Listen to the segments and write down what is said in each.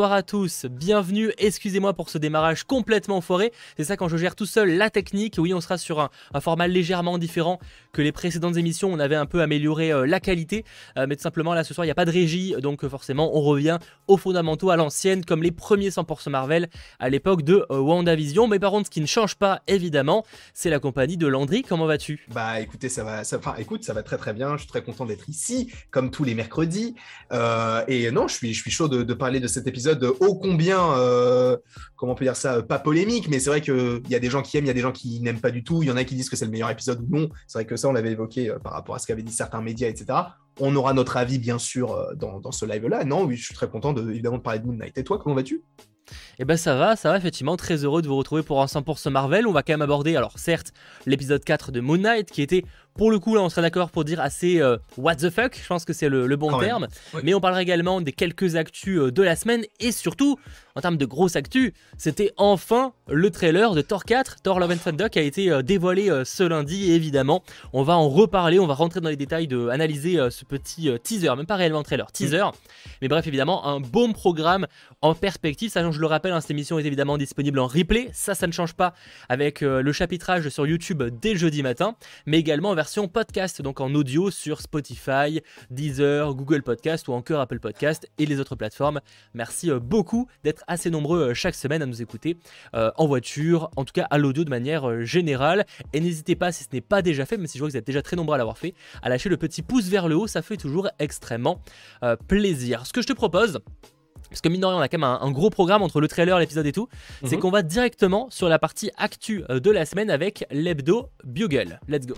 À tous, bienvenue, excusez-moi pour ce démarrage complètement foiré, c'est ça quand je gère tout seul la technique, oui on sera sur un, format légèrement différent que les précédentes émissions, on avait un peu amélioré euh, la qualité, euh, mais tout simplement là ce soir il n'y a pas de régie, donc euh, forcément on revient aux fondamentaux à l'ancienne, comme les premiers 100% Marvel à l'époque de WandaVision, mais par contre ce qui ne change pas évidemment, c'est la compagnie de Landry, comment vas-tu? Bah écoutez ça va, enfin écoute ça va très très bien, je suis très content d'être ici, comme tous les mercredis, et non je suis, je suis chaud de, parler de cette épisode ô combien, euh, comment on peut dire ça, pas polémique, mais c'est vrai qu'il y a des gens qui aiment, il y a des gens qui n'aiment pas du tout, il y en a qui disent que c'est le meilleur épisode ou non. C'est vrai que ça, on l'avait évoqué euh, par rapport à ce qu'avaient dit certains médias, etc. On aura notre avis, bien sûr, euh, dans, dans ce live-là. Non, oui, je suis très content, de, évidemment, de parler de Moon Knight. Et toi, comment vas-tu? Eh ben ça va, ça va effectivement, très heureux de vous retrouver pour un 100% Marvel. On va quand même aborder, alors certes, l'épisode 4 de Moon Knight qui était pour le coup, là, on serait d'accord pour dire assez euh, what the fuck, je pense que c'est le, bon terme. Mais on parlera également des quelques actus euh, de la semaine et surtout, en termes de grosses actus, c'était enfin le trailer de Thor 4, Thor Love and Thunder, qui a été euh, dévoilé ce lundi. Et évidemment, on va en reparler, on va rentrer dans les détails de analyser ce petit teaser, même pas réellement trailer, teaser. Mm. Mais bref, évidemment, un bon programme en perspective, sachant que je le rappelle, hein, cette émission est évidemment disponible en replay. Ça, ça ne change pas avec le chapitrage sur YouTube dès jeudi matin, mais également en podcast, donc en audio sur Spotify, Deezer, Google Podcast ou encore Apple Podcast et les autres plateformes. Merci euh, beaucoup d'être assez nombreux euh, chaque semaine à nous écouter euh, en voiture, en tout cas à l'audio de manière générale. Et n'hésitez pas, si ce n'est pas déjà fait, mais si je vois que vous êtes déjà très nombreux à l'avoir fait, à lâcher le petit pouce vers le haut, ça fait toujours extrêmement plaisir. Ce que je te propose, parce que mine de rien, on a quand même un, gros programme entre le trailer, l'épisode et tout, c'est mhm. qu'on va directement sur la partie actu euh, de la semaine avec l'hebdo Bugle. Let's go.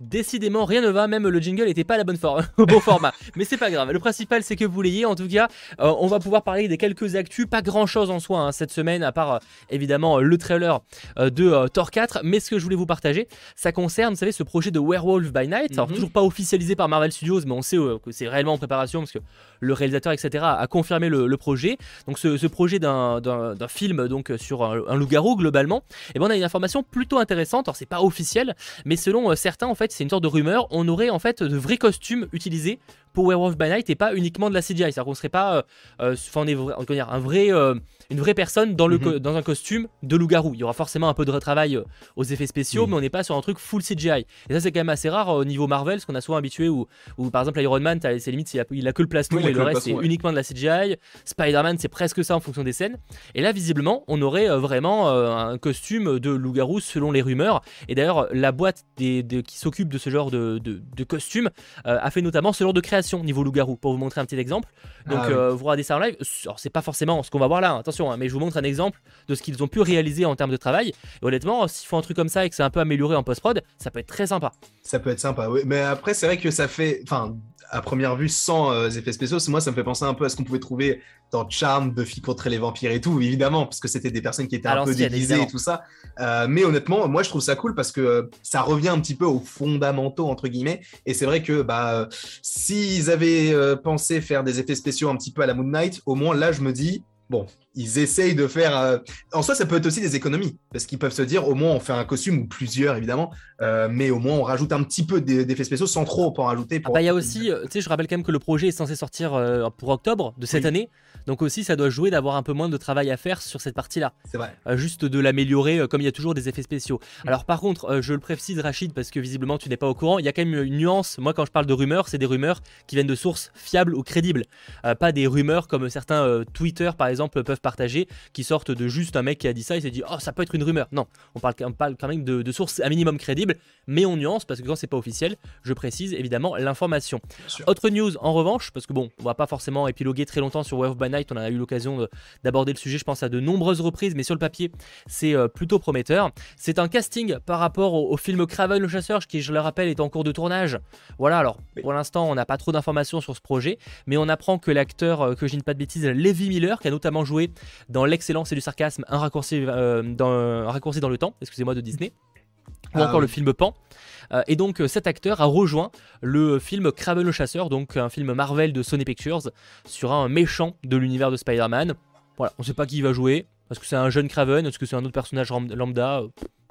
Décidément, rien ne va, même le jingle n'était pas à la bonne forme, au bon format. Mais c'est pas grave. Le principal, c'est que vous l'ayez. En tout cas, euh, on va pouvoir parler des quelques actus. Pas grand chose en soi hein, cette semaine, à part euh, évidemment le trailer euh, de Thor 4. Mais ce que je voulais vous partager, ça concerne, vous savez, ce projet de Werewolf by Night. Alors, mhm. toujours pas officialisé par Marvel Studios, mais on sait que c'est réellement en préparation parce que le réalisateur, etc., a confirmé le, projet. Donc, ce, projet d'un film donc sur un, loup-garou globalement. Et ben, on a une information plutôt intéressante. Alors, c'est pas officiel, mais selon certains, en fait, c'est une sorte de rumeur, on aurait en fait de vrais costumes utilisés pour Werewolf by Night et pas uniquement de la CGI. C'est-à-dire qu'on serait pas, euh, euh, on est, un vrai, euh, une vraie personne dans, le mhm. dans un costume de loup-garou. Il y aura forcément un peu de retravail aux effets spéciaux, mais on n'est pas sur un truc full CGI. Et ça, c'est quand même assez rare au niveau Marvel, ce qu'on a souvent habitué où, par exemple Iron Man, ses limites, il a, il a, que le plaston et le reste c'est uniquement de la CGI. Spider-Man, c'est presque ça en fonction des scènes. Et là, visiblement, on aurait vraiment un costume de loup-garou selon les rumeurs. Et d'ailleurs, la boîte des, qui s'occupe de ce genre de, de, costume a fait notamment ce genre de création niveau loup-garou pour vous montrer un petit exemple. Donc, ah euh, vous regardez ça en live. Alors, c'est pas forcément ce qu'on va voir là, attention, hein, mais je vous montre un exemple de ce qu'ils ont pu réaliser en termes de travail. Et honnêtement, s'ils font un truc comme ça et que c'est un peu amélioré en post-prod, ça peut être très sympa. Ça peut être sympa, oui. Mais après, c'est vrai que ça fait. Enfin, à première vue, sans euh, effets spéciaux, moi, ça me fait penser un peu à ce qu'on pouvait trouver dans Charm, Buffy contre les vampires et tout, évidemment, parce que c'était des personnes qui étaient un peu déguisées et tout ça. Euh, mais honnêtement, moi, je trouve ça cool parce que ça revient un petit peu aux fondamentaux, entre guillemets. Et c'est vrai que bah, s'ils avaient euh, pensé faire des effets spéciaux un petit peu à la Moon Knight, au moins là, je me dis, bon, ils essayent de faire. Euh, en soi, ça peut être aussi des économies, parce qu'ils peuvent se dire, au moins, on fait un costume, ou plusieurs, évidemment, euh, mais au moins, on rajoute un petit peu d'effets spéciaux sans trop en rajouter. Ah bah, il y a aussi, tu sais, je rappelle quand même que le projet est censé sortir pour octobre de cette année. Donc aussi, ça doit jouer d'avoir un peu moins de travail à faire sur cette partie-là. C'est vrai. Euh, juste de l'améliorer, euh, comme il y a toujours des effets spéciaux. Mm. Alors par contre, euh, je le précise, Rachid, parce que visiblement tu n'es pas au courant, il y a quand même une nuance. Moi, quand je parle de rumeurs, c'est des rumeurs qui viennent de sources fiables ou crédibles. pas des rumeurs comme certains Twitter, par exemple, peuvent partager, qui sortent de juste un mec qui a dit ça et s'est dit, oh, ça peut être une rumeur. Non, on parle, quand même de, sources à minimum crédibles, mais on nuance, parce que quand c'est pas officiel, je précise évidemment l'information. Autre news en revanche, parce que bon, on va pas forcément épiloguer très longtemps sur Wave by Night, on a eu l'occasion d'aborder le sujet, je pense, à de nombreuses reprises, mais sur le papier, c'est euh, plutôt prometteur. C'est un casting par rapport au, film Craven le chasseur, qui, je le rappelle, est en cours de tournage. Voilà, alors pour l'instant, on n'a pas trop d'informations sur ce projet, mais on apprend que l'acteur, euh, que je dis pas de bêtises, Levi Miller, qui a notamment joué dans l'excellent, c'est du sarcasme, un raccourci, euh, dans, un raccourci dans le temps, excusez-moi, de Disney ou ah encore le film Pan. et donc cet acteur a rejoint le film Craven le chasseur, donc un film Marvel de Sony Pictures, sur un méchant de l'univers de Spider-Man. Voilà, on sait pas qui il va jouer. Est-ce que c'est un jeune Craven? Est-ce que c'est un autre personnage lambda?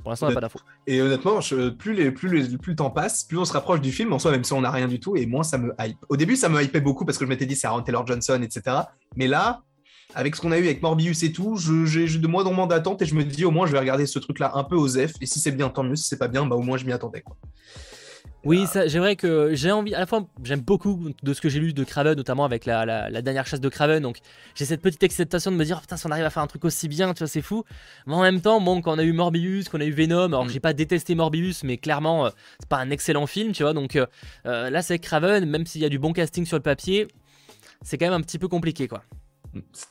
Pour l'instant, on n'a pas d'infos. Et honnêtement, plus, les, plus, plus le temps passe, plus on se rapproche du film, en soi, même si on n'a rien du tout, et moins ça me hype. Au début, ça me hypait beaucoup parce que je m'étais dit c'est Aaron Taylor Johnson, etc. Mais là, avec ce qu'on a eu avec Morbius et tout, j'ai de moins en moins d'attente et je me dis au moins je vais regarder ce truc-là un peu aux F. Et si c'est bien, tant mieux. Si c'est pas bien, bah au moins je m'y attendais. Quoi. Oui, j'aimerais que j'ai envie. À la fois, j'aime beaucoup de ce que j'ai lu de Craven, notamment avec la, dernière chasse de Craven. Donc, j'ai cette petite excitation de me dire, oh, putain, si on arrive à faire un truc aussi bien, tu vois, c'est fou. Mais en même temps, bon, quand on a eu Morbius, qu'on a eu Venom, alors mm. j'ai pas détesté Morbius, mais clairement, euh, c'est pas un excellent film, tu vois. Donc euh, euh, là, c'est Craven, même s'il y a du bon casting sur le papier, c'est quand même un petit peu compliqué, quoi.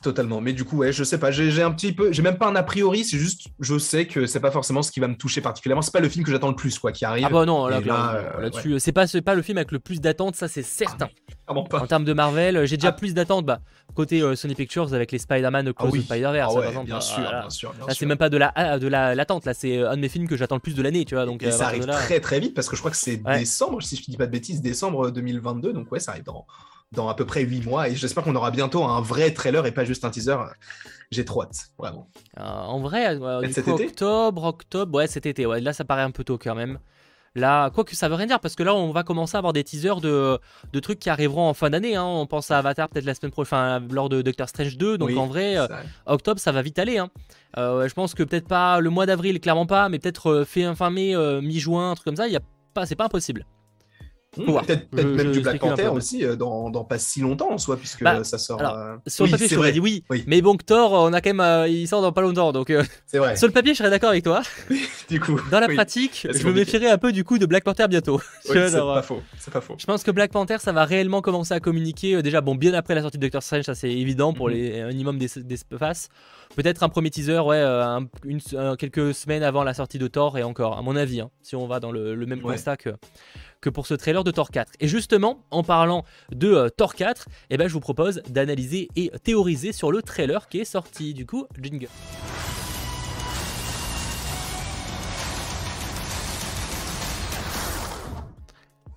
Totalement. Mais du coup, ouais, je sais pas. J'ai un petit peu. J'ai même pas un a priori. C'est juste, je sais que c'est pas forcément ce qui va me toucher particulièrement. C'est pas le film que j'attends le plus, quoi, qui arrive. Ah bah non, là, là, dessus c'est pas, pas le film avec le plus d'attentes, ça c'est certain. Ah, en termes de Marvel, j'ai déjà ah. plus d'attentes. Bah, côté euh, Sony Pictures avec les Spider-Man Close ah Spider-Verse, par exemple. Bien sûr, bien sûr. là, c'est même pas de la de l'attente. là, c'est un de mes films que j'attends le plus de l'année, tu vois. Donc, Et euh, ça arrive très très vite parce que je crois que c'est décembre, si je dis pas de bêtises, décembre 2022. Donc ouais, ça arrive dans dans à peu près 8 mois. Et j'espère qu'on aura bientôt un vrai trailer et pas juste un teaser. J'ai trop hâte, vraiment. Euh, en vrai, octobre, octobre, ouais, cet été. Ouais, là, ça paraît un peu tôt quand même. Là, quoi que ça veut rien dire, parce que là, on va commencer à avoir des teasers de, de trucs qui arriveront en fin d'année. Hein. On pense à Avatar peut-être la semaine prochaine, lors de Doctor Strange 2. Donc en vrai, euh, octobre, ça va vite aller. Hein. Euh, je pense que peut-être pas le mois d'avril, clairement pas, mais peut-être fin mai, mi-juin, un truc comme ça. Il y a pas, c'est pas impossible. Mmh, peut-être même du Black Panther aussi euh, dans, pas si longtemps en soi, puisque bah, ça sort. Euh, sur le papier, je t'aurais dit oui, Mais bon, Thor, on a quand même, euh, il sort dans pas longtemps, donc. c'est vrai. Sur le papier, je serais d'accord avec toi. du coup. Dans la pratique, je me méfierais un peu du coup de Black Panther bientôt. c'est pas faux. C'est pas faux. Je pense que Black Panther, ça va réellement commencer à communiquer déjà, bon, bien après la sortie de Doctor Strange, ça c'est évident pour mmh. les un minimum d'espace. Peut-être un premier teaser, ouais, une, quelques semaines avant la sortie de Thor et encore, à mon avis, hein, si on va dans le, même constat que que pour ce trailer de Thor 4. Et justement, en parlant de euh, Thor 4, eh ben, je vous propose d'analyser et théoriser sur le trailer qui est sorti. Du coup, jingle.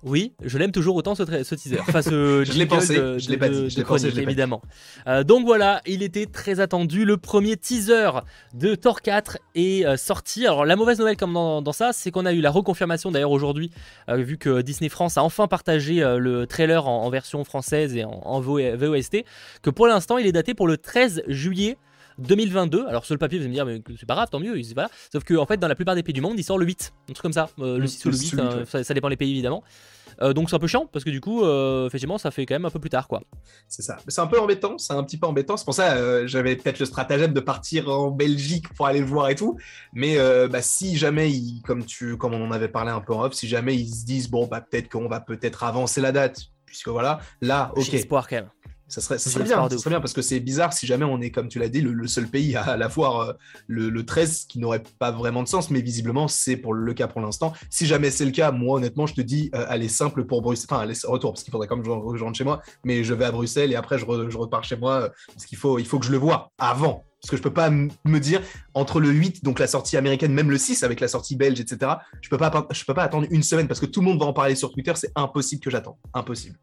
Oui, je l'aime toujours autant ce, teaser. Enfin, ce je l'ai pensé, je l'ai pas dit, je l'ai pensé, évidemment. Euh, donc voilà, il était très attendu. Le premier teaser de Thor 4 est euh, sorti. Alors la mauvaise nouvelle comme dans, ça, c'est qu'on a eu la reconfirmation d'ailleurs aujourd'hui, euh, vu que Disney France a enfin partagé le trailer en, version française et en, en VOST, que pour l'instant il est daté pour le 13 juillet 2022. Alors sur le papier, vous allez me dire, mais c'est pas grave, tant mieux. Voilà. Sauf que en fait, dans la plupart des pays du monde, il sort le 8, un truc comme ça. le 6 ou le 8, hein, ça, dépend des pays évidemment. Euh, donc c'est un peu chiant parce que du coup, euh, effectivement, ça fait quand même un peu plus tard, quoi. C'est ça. C'est un peu embêtant. C'est un petit peu embêtant. C'est pour ça, euh, j'avais peut-être le stratagème de partir en Belgique pour aller le voir et tout. Mais bah, si jamais, comme tu, comme on en avait parlé un peu en off, si jamais ils se disent bon, bah peut-être qu'on va peut-être avancer la date, puisque voilà, là, ok. J'ai espoir quand même. Ça serait, ça serait bien, ça serait bien parce que c'est bizarre si jamais on est, comme tu l'as dit, le, seul pays à, la voir euh, le, 13, qui n'aurait pas vraiment de sens, mais visiblement c'est pour le cas pour l'instant. Si jamais c'est le cas, moi honnêtement, je te dis, euh, allez simple pour Bruxelles, enfin allez retour parce qu'il faudrait quand même que je rentre chez moi, mais je vais à Bruxelles et après je, repars chez moi euh, parce qu'il faut, il faut que je le vois avant. Parce que je peux pas me dire entre le 8, donc la sortie américaine, même le 6 avec la sortie belge, etc. Je peux pas, je peux pas attendre une semaine parce que tout le monde va en parler sur Twitter. C'est impossible que j'attends. Impossible.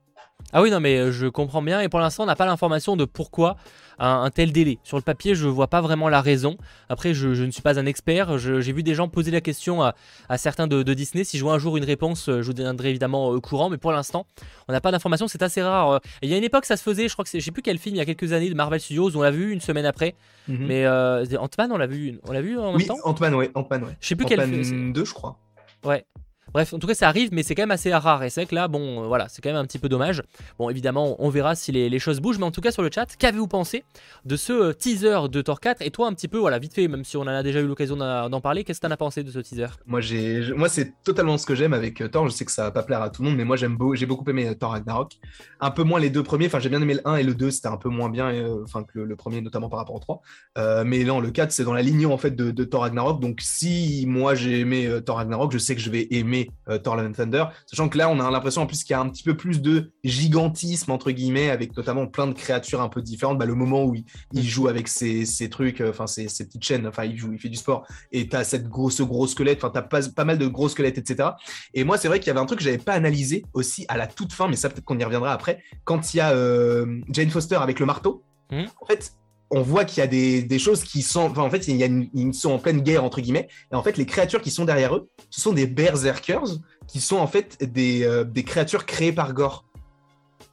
Ah oui, non, mais euh, je comprends bien. Et pour l'instant, on n'a pas l'information de pourquoi un, tel délai. Sur le papier, je ne vois pas vraiment la raison. Après, je, ne suis pas un expert. J'ai vu des gens poser la question à, certains de, Disney. Si je vois un jour une réponse, euh, je vous donnerai évidemment au courant. Mais pour l'instant, on n'a pas d'informations. C'est assez rare. Il y a une époque, ça se faisait. Je crois que je sais plus quel film, il y a quelques années, de Marvel Studios. On l'a vu une semaine après. Mhm. Mais euh, Ant-Man, on l'a vu, on l'a vu en même temps? Ant-Man, ouais. Ant-Man, ouais. Je sais plus quel film. 2, je crois. Ouais. Bref, en tout cas, ça arrive, mais c'est quand même assez rare. Et c'est que là, bon, euh, voilà, c'est quand même un petit peu dommage. Bon, évidemment, on verra si les, choses bougent, mais en tout cas, sur le chat, qu'avez-vous pensé de ce euh, teaser de Thor 4 Et toi, un petit peu, voilà, vite fait, même si on en a déjà eu l'occasion d'en parler, qu'est-ce que t'en as pensé de ce teaser? Moi, j'ai, moi, c'est totalement ce que j'aime avec euh, Thor. Je sais que ça va pas plaire à tout le monde, mais moi, j'aime j'ai beaucoup aimé Thor Ragnarok. Un peu moins les deux premiers. Enfin, j'ai bien aimé le 1 et le 2, c'était un peu moins bien, que le, premier, notamment par rapport au 3. mais non, le 4, c'est dans la ligne en fait de, Thor Ragnarok. Donc, si moi j'ai aimé Thor Ragnarok, je sais que je vais aimer Thor Thunder, sachant que là, on a l'impression en plus qu'il y a un petit peu plus de gigantisme, entre guillemets, avec notamment plein de créatures un peu différentes. Bah, le moment où il, joue avec ses, trucs, enfin, ses, petites chaînes, enfin, il joue, il fait du sport, et tu as cette grosse, gros squelette, enfin, tu as pas, pas, mal de gros squelettes, etc. Et moi, c'est vrai qu'il y avait un truc que j'avais pas analysé aussi à la toute fin, mais ça, peut-être qu'on y reviendra après, quand il y a euh, Jane Foster avec le marteau. Hmm. En fait, on voit qu'il y a des, choses qui sont. Enfin, en fait, il y a ils sont en pleine guerre, entre guillemets. Et en fait, les créatures qui sont derrière eux, ce sont des berserkers qui sont en fait des, euh, des créatures créées par Gore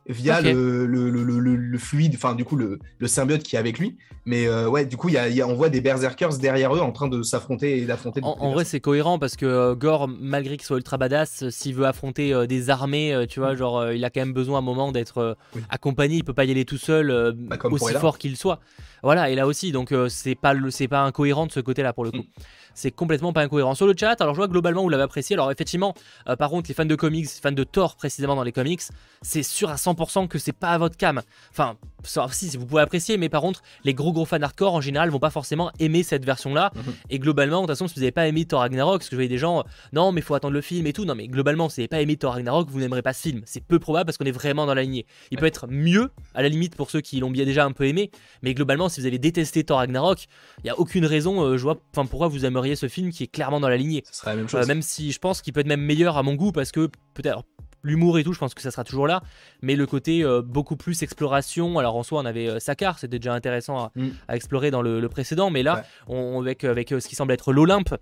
via le, le, le, le, fluide, enfin du coup le, symbiote qui est avec lui. Mais euh, ouais, du coup, y a, y a, on voit des berserkers derrière eux en train de s'affronter et d'affronter. En, vrai, c'est cohérent parce que euh, Gore, malgré qu'il soit ultra badass, euh, s'il veut affronter des armées, tu vois, mm. genre il a quand même besoin à un moment d'être accompagné. Il peut pas y aller tout seul, bah, aussi fort qu'il soit. Voilà, et là aussi, donc c'est pas c'est pas incohérent de ce côté-là pour le coup. Mm c'est complètement pas incohérent. Sur le chat, alors je vois globalement vous l'avez apprécié. Alors effectivement, euh, par contre, les fans de comics, fans de Thor précisément dans les comics, c'est sûr à 100% que c'est pas à votre cam. Enfin, si, vous pouvez apprécier, mais par contre, les gros gros fans hardcore en général vont pas forcément aimer cette version-là. Mhm. Et globalement, de toute façon, si vous n'avez pas aimé Thor Ragnarok, parce que je voyais des gens, euh, non, mais faut attendre le film et tout. Non, mais globalement, si vous n'avez pas aimé Thor Ragnarok, vous n'aimerez pas ce film. C'est peu probable parce qu'on est vraiment dans la lignée. Il peut être mieux, à la limite, pour ceux qui l'ont bien déjà un peu aimé. Mais globalement, si vous avez détesté Thor Ragnarok, il n'y a aucune raison, euh, je vois, enfin, pourquoi vous aimeriez ce film qui est clairement dans la lignée. Ce la même chose. Euh, même si je pense qu'il peut être même meilleur à mon goût parce que peut-être l'humour et tout, je pense que ça sera toujours là. Mais le côté euh, beaucoup plus exploration. Alors en soi, on avait euh, Sakar, c'était déjà intéressant à, mm. explorer dans le, précédent. Mais là, on, avec, avec ce qui semble être l'Olympe.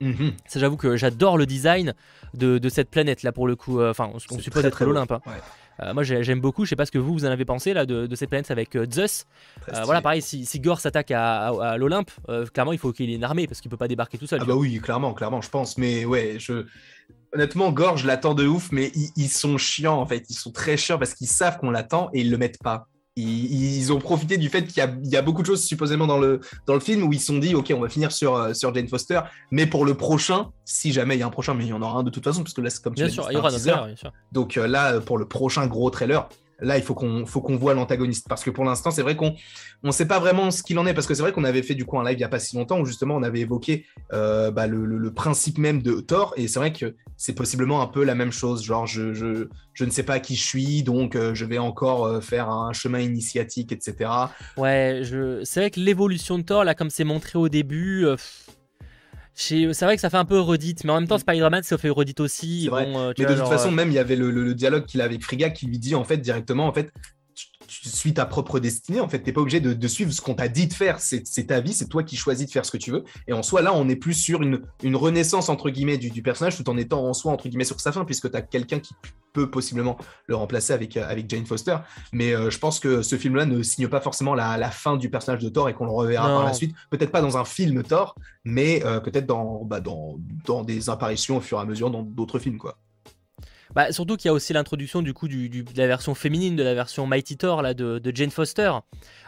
Mm-hmm. Ça, j'avoue que j'adore le design de, cette planète là pour le coup. Enfin, on, suppose être l'Olympe. Hein. Euh, moi j'aime beaucoup, je sais pas ce que vous, vous en avez pensé là de, cette planète avec euh, Zeus. Euh, voilà, pareil, si, si Gore s'attaque à, l'Olympe, clairement il faut qu'il ait une armée parce qu'il peut pas débarquer tout seul. Ah bah oui, clairement, clairement, je pense. Mais ouais, je honnêtement, Gore, je l'attends de ouf, mais ils, ils, sont chiants en fait. Ils sont très chiants parce qu'ils savent qu'on l'attend et ils le mettent pas ils, ont profité du fait qu'il y, a beaucoup de choses supposément dans le, dans le film où ils se sont dit ok on va finir sur, euh, sur Jane Foster mais pour le prochain si jamais il y a un prochain mais il y en aura un de toute façon parce que là c'est comme tu bien sûr, il y aura bien sûr. donc euh, là pour le prochain gros trailer là, il faut qu'on faut qu'on voit l'antagoniste parce que pour l'instant, c'est vrai qu'on on sait pas vraiment ce qu'il en est parce que c'est vrai qu'on avait fait du coup un live il y a pas si longtemps où justement on avait évoqué euh, bah, le, principe même de Thor et c'est vrai que c'est possiblement un peu la même chose. Genre, je, ne sais pas qui je suis, donc euh, je vais encore euh, faire un chemin initiatique, etc. Ouais, c'est vrai que l'évolution de Thor, là, comme c'est montré au début, c'est vrai que ça fait un peu redite, mais en même temps, Spider-Man, ça fait redite aussi. Bon, euh, mais de toute façon, euh, même, il y avait le, dialogue qu'il a avec Frigga qui lui dit, en fait, directement, en fait, tu, suis ta propre destinée. En fait, t'es pas obligé de, suivre ce qu'on t'a dit de faire. C'est ta vie, c'est toi qui choisis de faire ce que tu veux. Et en soi, là, on est plus sur une, une renaissance, entre guillemets, du, du, personnage, tout en étant en soi, entre guillemets, sur sa fin, puisque tu as quelqu'un qui peut possiblement le remplacer avec, euh, avec Jane Foster. Mais euh, je pense que ce film-là ne signe pas forcément la, la, fin du personnage de Thor et qu'on le reverra par la suite. Peut-être pas dans un film Thor, mais euh, peut-être dans, bah, dans, dans des apparitions au fur et à mesure dans d'autres films, quoi. Bah, surtout qu'il y a aussi l'introduction du coup du, de la version féminine de la version Mighty Thor là, de, de Jane Foster.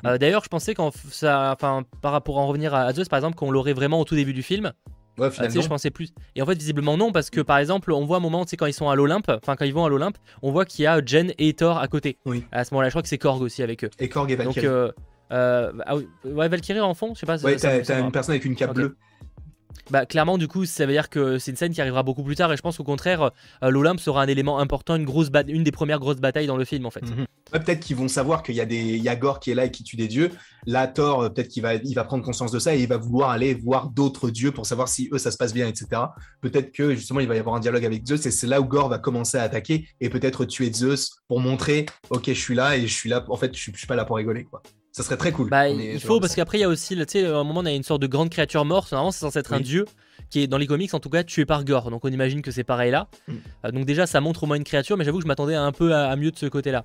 Mm. D'ailleurs, je pensais qu'en ça, enfin, par rapport à en revenir à Zeus, par exemple, qu'on l'aurait vraiment au tout début du film. Ouais, ah, je pensais plus. Et en fait, visiblement non, parce que par exemple, on voit un moment, tu sais, quand ils sont à l'Olympe, enfin quand ils vont à l'Olympe, on voit qu'il y a Jen et Thor à côté. Oui. À ce moment-là, je crois que c'est Korg aussi avec eux. Et Korg et Valkyrie. Donc, euh, euh, ah ouais, Valkyrie en fond, je sais pas. Ouais, t'as une personne avec une cape bleue. Bah clairement du coup ça veut dire que c'est une scène qui arrivera beaucoup plus tard et je pense qu'au contraire euh, l'Olympe sera un élément important, une grosse une des premières grosses batailles dans le film en fait. Mhm. peut-être qu'ils vont savoir qu'il y a y a Gore qui est là et qui tue des dieux. Là Thor euh, peut-être qu'il va il va prendre conscience de ça et il va vouloir aller voir d'autres dieux pour savoir si eux ça se passe bien etc. Peut-être que justement il va y avoir un dialogue avec Zeus et c'est là où Gore va commencer à attaquer et peut-être tuer Zeus pour montrer ok je suis là et je suis là en fait je suis, je suis pas là pour rigoler quoi. Ça serait très cool. Bah, il faut parce qu'après il y a aussi, tu sais, à un moment on a une sorte de grande créature morte. Normalement c'est censé être un dieu qui est dans les comics en tout cas tué par Gore. Donc on imagine que c'est pareil là. Mm. Euh, donc déjà ça montre au moins une créature, mais j'avoue que je m'attendais un peu à, mieux de ce côté-là.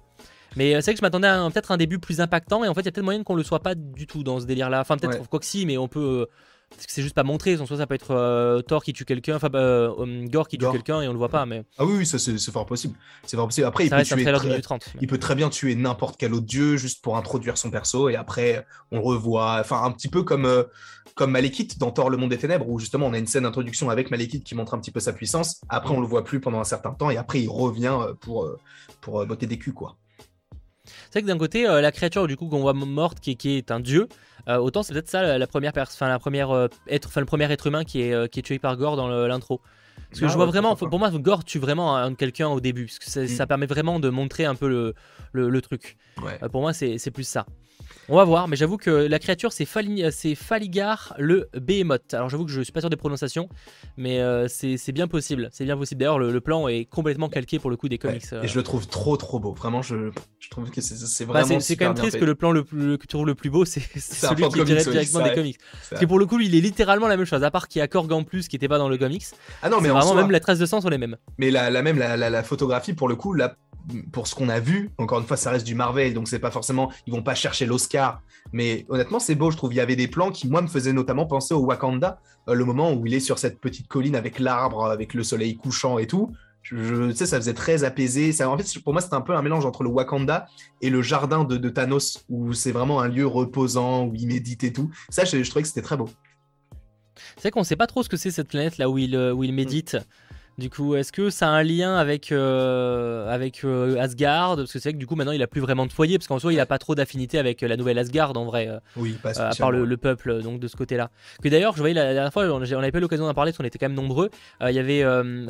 Mais euh, c'est vrai que je m'attendais à peut-être un début plus impactant et en fait il y a peut-être moyen qu'on le soit pas du tout dans ce délire-là. Enfin peut-être quoi que si, mais on peut. Euh, parce que c'est juste pas montré, en soit ça peut être Thor qui tue quelqu'un, enfin Gore qui tue quelqu'un et on le voit pas. Mais... Ah oui, oui ça c'est fort possible. C'est fort possible. Après, il peut, tuer il peut très bien tuer n'importe quel autre dieu juste pour introduire son perso et après on le revoit. Enfin, un petit peu comme comme Malekith dans Thor le monde des ténèbres, où justement on a une scène d'introduction avec Malekith qui montre un petit peu sa puissance. Après, on le voit plus pendant un certain temps, et après, il revient euh, pour, euh, pour euh, botter des culs, quoi. C'est vrai que d'un côté, la créature du coup qu'on voit morte, qui, qui, est un dieu, autant c'est peut-être ça la, première, enfin la première être, enfin le premier être humain qui est, qui est tué par Gore dans l'intro. Parce que ah je vois vraiment, pour moi, Gore tue vraiment quelqu'un au début, parce que ça, mm. permet vraiment de montrer un peu le, le, truc. pour moi, c'est plus ça. On va voir, mais j'avoue que la créature c'est Faligar le Behemoth. Alors j'avoue que je suis pas sûr des prononciations, mais euh, c'est bien possible. C'est bien possible. D'ailleurs, le, plan est complètement calqué pour le coup des comics. Euh. Et je le trouve trop trop beau. Vraiment, je, je trouve que c'est bah, vraiment. c'est quand même triste que le plan le, que tu trouves le plus beau, c'est celui qui est directement des comics. Parce que pour le coup, il est littéralement la même chose, à part qu'il y a Korg en plus qui était pas dans le comics. Ah non, mais vraiment, même la trace de sang sont les mêmes. Mais la, la même la, la, photographie, pour le coup, là, pour ce qu'on a vu, encore une fois, ça reste du Marvel, donc c'est pas forcément, ils vont pas chercher l'Oscar, mais honnêtement, c'est beau, je trouve. Il y avait des plans qui, moi, me faisaient notamment penser au Wakanda, euh, le moment où il est sur cette petite colline avec l'arbre, avec le soleil couchant et tout. Je, sais, ça faisait très apaisé. Ça, en fait, pour moi, c'était un peu un mélange entre le Wakanda et le jardin de, Thanos, où c'est vraiment un lieu reposant, où il médite et tout. Ça, je, trouvais que c'était très beau. C'est vrai qu'on sait pas trop ce que c'est cette planète là où il, où il médite. Du coup, est-ce que ça a un lien avec, euh, avec euh, Asgard? Parce que c'est vrai que du coup, maintenant, il a plus vraiment de foyer, parce qu'en soi, il a pas trop d'affinité avec euh, la nouvelle Asgard, en vrai. oui, pas À part le, peuple, donc de ce côté-là. Que d'ailleurs, je voyais la, dernière fois, on n'avait pas l'occasion d'en parler, parce qu'on était quand même nombreux. Il y avait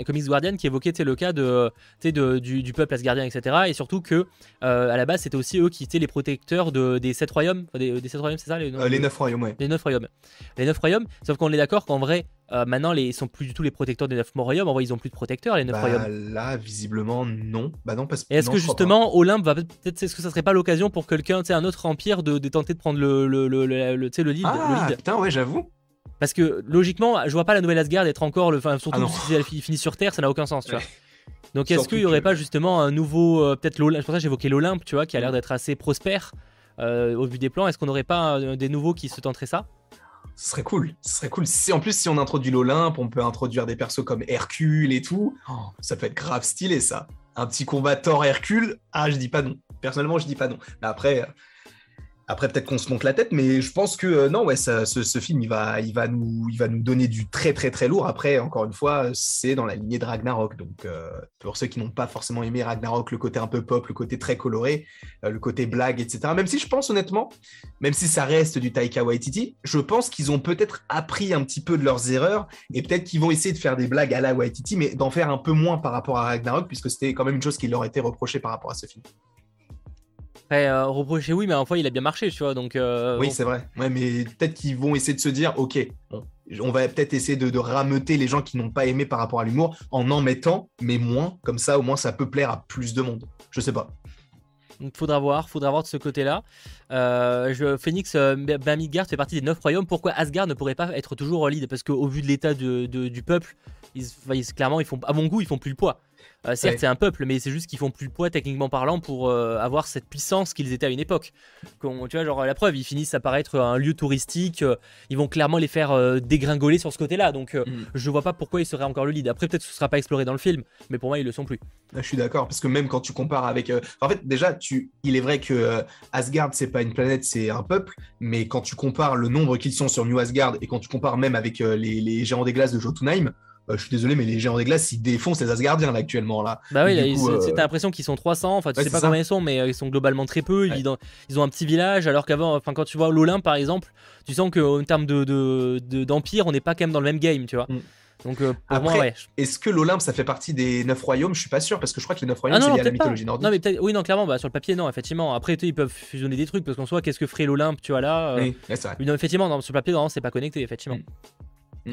Comics Guardian qui évoquait le cas de, de, du, peuple asgardien, etc. Et surtout que, à la base, c'était aussi eux qui étaient les protecteurs de, des sept royaumes. Des, sept royaumes, c'est ça les, les neuf royaumes, ouais. Les neuf royaumes. Les neuf royaumes, sauf qu'on est d'accord qu'en vrai, euh, maintenant, les, ils sont plus du tout les protecteurs des neuf royaumes. En vrai, ils ont plus de protecteurs, les neuf bah, royaumes. Là, visiblement, non. Bah non, parce Et est-ce que justement, Olympe va peut-être, est-ce que ça serait pas l'occasion pour quelqu'un, tu sais, un autre empire, de, tenter de prendre le, le, le, le, le lead, ah, putain, ouais, j'avoue. Parce que logiquement, je vois pas la nouvelle Asgard être encore le. Enfin, surtout ah si elle finit sur Terre, ça n'a aucun sens, tu vois. Donc est-ce qu'il y aurait pas justement un nouveau. Euh, peut-être l'Olympe. C'est pour ça que j'évoquais l'Olympe, tu vois, qui a l'air mm. d'être assez prospère euh, au vu des plans. Est-ce qu'on n'aurait pas des nouveaux qui se tenteraient ça? Ce serait cool. Ce serait cool. Si, en plus, si on introduit l'Olympe, on peut introduire des persos comme Hercule et tout. Oh, ça peut être grave stylé, ça. Un petit combat Thor-Hercule. Ah, je dis pas non. Personnellement, je dis pas non. Mais après, après, peut-être qu'on se monte la tête, mais je pense que euh, non, ouais, ce, film, il va, il, va nous, il va nous donner du très, très, très lourd. Après, encore une fois, c'est dans la lignée de Ragnarok. Donc, euh, pour ceux qui n'ont pas forcément aimé Ragnarok, le côté un peu pop, le côté très coloré, euh, le côté blague, etc. Même si je pense honnêtement, même si ça reste du Taika Waititi, je pense qu'ils ont peut-être appris un petit peu de leurs erreurs et peut-être qu'ils vont essayer de faire des blagues à la Waititi, mais d'en faire un peu moins par rapport à Ragnarok, puisque c'était quand même une chose qui leur était reprochée par rapport à ce film. Après, euh, reprocher, oui, mais en fois, il a bien marché, tu vois. Donc, euh, oui, c'est vrai. Ouais, mais peut-être qu'ils vont essayer de se dire, ok, on va peut-être essayer de, de, rameuter les gens qui n'ont pas aimé par rapport à l'humour en en mettant, mais moins. Comme ça, au moins, ça peut plaire à plus de monde. Je sais pas. Donc faudra voir, faudra voir de ce côté-là. Euh, je, Phoenix, euh, fait partie des neuf royaumes. Pourquoi Asgard ne pourrait pas être toujours lead? Parce qu'au vu de l'état du peuple, ils, clairement, ils font, à mon goût, ils font plus le poids. Euh, certes, c'est un peuple, mais c'est juste qu'ils font plus le poids techniquement parlant pour euh, avoir cette puissance qu'ils étaient à une époque. tu vois, genre la preuve, ils finissent à paraître un lieu touristique. Euh, ils vont clairement les faire dégringoler sur ce côté-là. Donc, mm. je vois pas pourquoi ils seraient encore le lead. Après, peut-être que ce sera pas exploré dans le film, mais pour moi, ils le sont plus. Ah, je suis d'accord, parce que même quand tu compares avec. En fait, déjà, tu... il est vrai que Asgard, c'est pas une planète, c'est un peuple. Mais quand tu compares le nombre qu'ils sont sur New Asgard et quand tu compares même avec les, les géants des glaces de Jotunheim, euh, je suis désolé, mais les géants des glaces, ils défoncent les Asgardiens là actuellement là. Bah oui, euh, t'as l'impression qu'ils sont 300, enfin tu sais pas combien ils sont, mais euh, ils sont globalement très peu. Ils, ils ont un petit village, alors qu'avant, enfin quand tu vois l'Olympe par exemple, tu sens qu'en termes de, d'empire, on n'est pas quand même dans le même game, tu vois. Mm. Donc pour Après, ouais. Est-ce que l'Olympe ça fait partie des neuf royaumes? Je suis pas sûr parce que je crois que les neuf royaumes ah c'est la mythologie nordique. Non mais peut-être oui non clairement bah, sur le papier non effectivement. Après ils peuvent fusionner des trucs parce qu'en soi qu'est-ce que ferait l'Olympe tu vois là Oui, c'est vrai. Non, effectivement sur le papier non c'est pas connecté effectivement. Mm.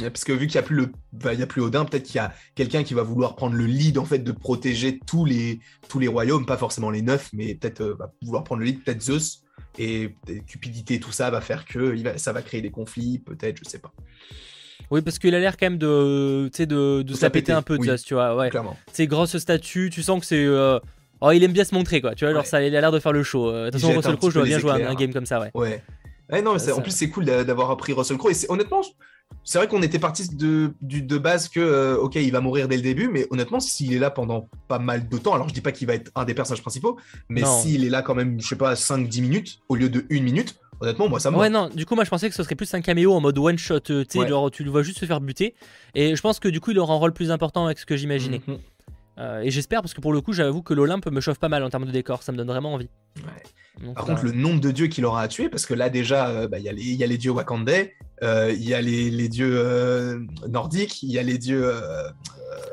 Parce que vu qu'il n'y a plus le, il y a plus Odin, peut-être qu'il y a quelqu'un qui va vouloir prendre le lead en fait de protéger tous les tous les royaumes, pas forcément les neuf, mais peut-être euh, va vouloir prendre le lead, peut-être Zeus et, cupidité, tout ça va faire que ça va créer des conflits, peut-être, je sais pas. Oui, parce qu'il a l'air quand même de, de, de un peu, Zeus, tu vois. Ouais. Clairement. C'est grosse statue, tu sens que c'est. Euh, oh, il aime bien se montrer, quoi. Tu vois, alors ça, il a l'air de faire le show. Euh, de toute façon, Russell Crowe, je dois bien jouer un, un, game comme ça, ouais. Ouais. non, en plus, c'est cool d'avoir appris Russell Crowe. Et honnêtement, c'est vrai qu'on était parti de, de, base que, euh, ok, il va mourir dès le début, mais honnêtement, s'il est là pendant pas mal de temps, alors je dis pas qu'il va être un des personnages principaux, mais s'il est là quand même, je sais pas, 5-10 minutes au lieu de 1 minute, honnêtement, moi ça me. Ouais, non, du coup, moi je pensais que ce serait plus un caméo en mode one shot, euh, tu sais, genre tu le vois juste se faire buter, et je pense que du coup, il aura un rôle plus important avec ce que j'imaginais. Mhm. Euh, et j'espère parce que pour le coup, j'avoue que l'Olympe me chauffe pas mal en termes de décor, ça me donne vraiment envie. Par contre, le nombre de dieux qu'il aura à tuer, parce que là déjà, euh, bah, il y, a les dieux wakandais, euh, il y a les, dieux nordiques, il y a les dieux.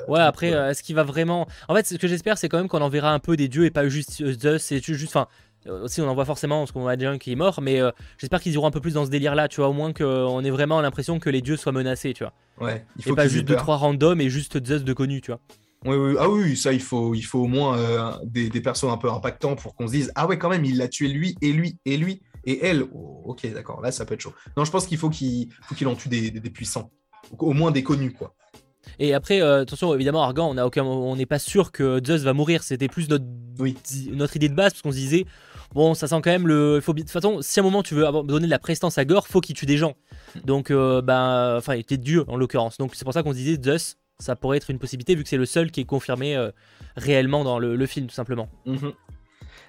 ouais, après, est-ce qu'il va vraiment. En fait, ce que j'espère, c'est quand même qu'on en verra un peu des dieux et pas juste Zeus, c'est juste. Enfin, aussi on en voit forcément parce qu'on a déjà un qui est mort mais j'espère qu'ils iront un peu plus dans ce délire là tu vois au moins qu'on ait vraiment l'impression que les dieux soient menacés tu vois ouais il faut et pas juste deux trois randoms et juste Zeus de connus tu vois oui, oui, ah oui, ça, il faut, il faut au moins des, des persos un peu impactants pour qu'on se dise Ah ouais, quand même, il l'a tué lui, et lui, et lui, et elle. Oh, ok, d'accord, là, ça peut être chaud. Non, je pense qu'il faut qu'il qu'il en tue des, des, puissants, au moins des connus, quoi. Et après, attention, évidemment, Argan, on aucun, on n'est pas sûr que Zeus va mourir. C'était plus notre, notre idée de base, parce qu'on se disait, bon, ça sent quand même le. Faut, de toute façon, si à un moment tu veux donner de la prestance à Gore, faut qu'il tue des gens. Hmm. Donc, euh, ben, enfin, il était Dieu en l'occurrence. Donc, c'est pour ça qu'on se disait Zeus, ça pourrait être une possibilité vu que c'est le seul qui est confirmé euh, réellement dans le, film, tout simplement. Mhm.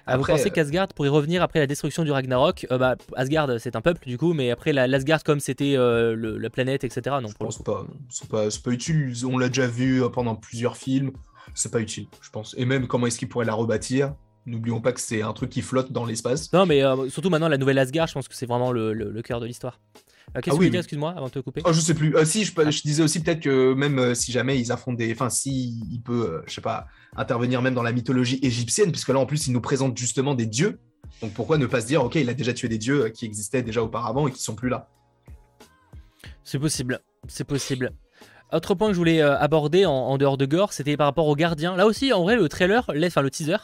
Ah, vous pensez euh, qu'Asgard pourrait revenir après la destruction du Ragnarok? Bah, Asgard, c'est un peuple du coup, mais après l'Asgard comme c'était la planète, etc. Non, je pense pas. C'est pas, pas, utile. On l'a déjà vu pendant plusieurs films. C'est pas utile, je pense. Et même comment est-ce qu'il pourrait la rebâtir? N'oublions pas que c'est un truc qui flotte dans l'espace. Non, mais euh, surtout maintenant, la nouvelle Asgard, je pense que c'est vraiment le, cœur de l'histoire. Euh, qu'est-ce ah que tu excuse-moi, avant de te couper? Oh, Je sais plus. Euh, si, je, disais aussi peut-être que même si jamais ils affrontent des. Enfin, si il peut, je sais pas, intervenir même dans la mythologie égyptienne, puisque là, en plus, il nous présente justement des dieux. Donc pourquoi ne pas se dire, ok, il a déjà tué des dieux qui existaient déjà auparavant et qui sont plus là? C'est possible. C'est possible. Autre point que je voulais aborder en, dehors de Gore, c'était par rapport aux gardiens. Là aussi, en vrai, le trailer, enfin le teaser,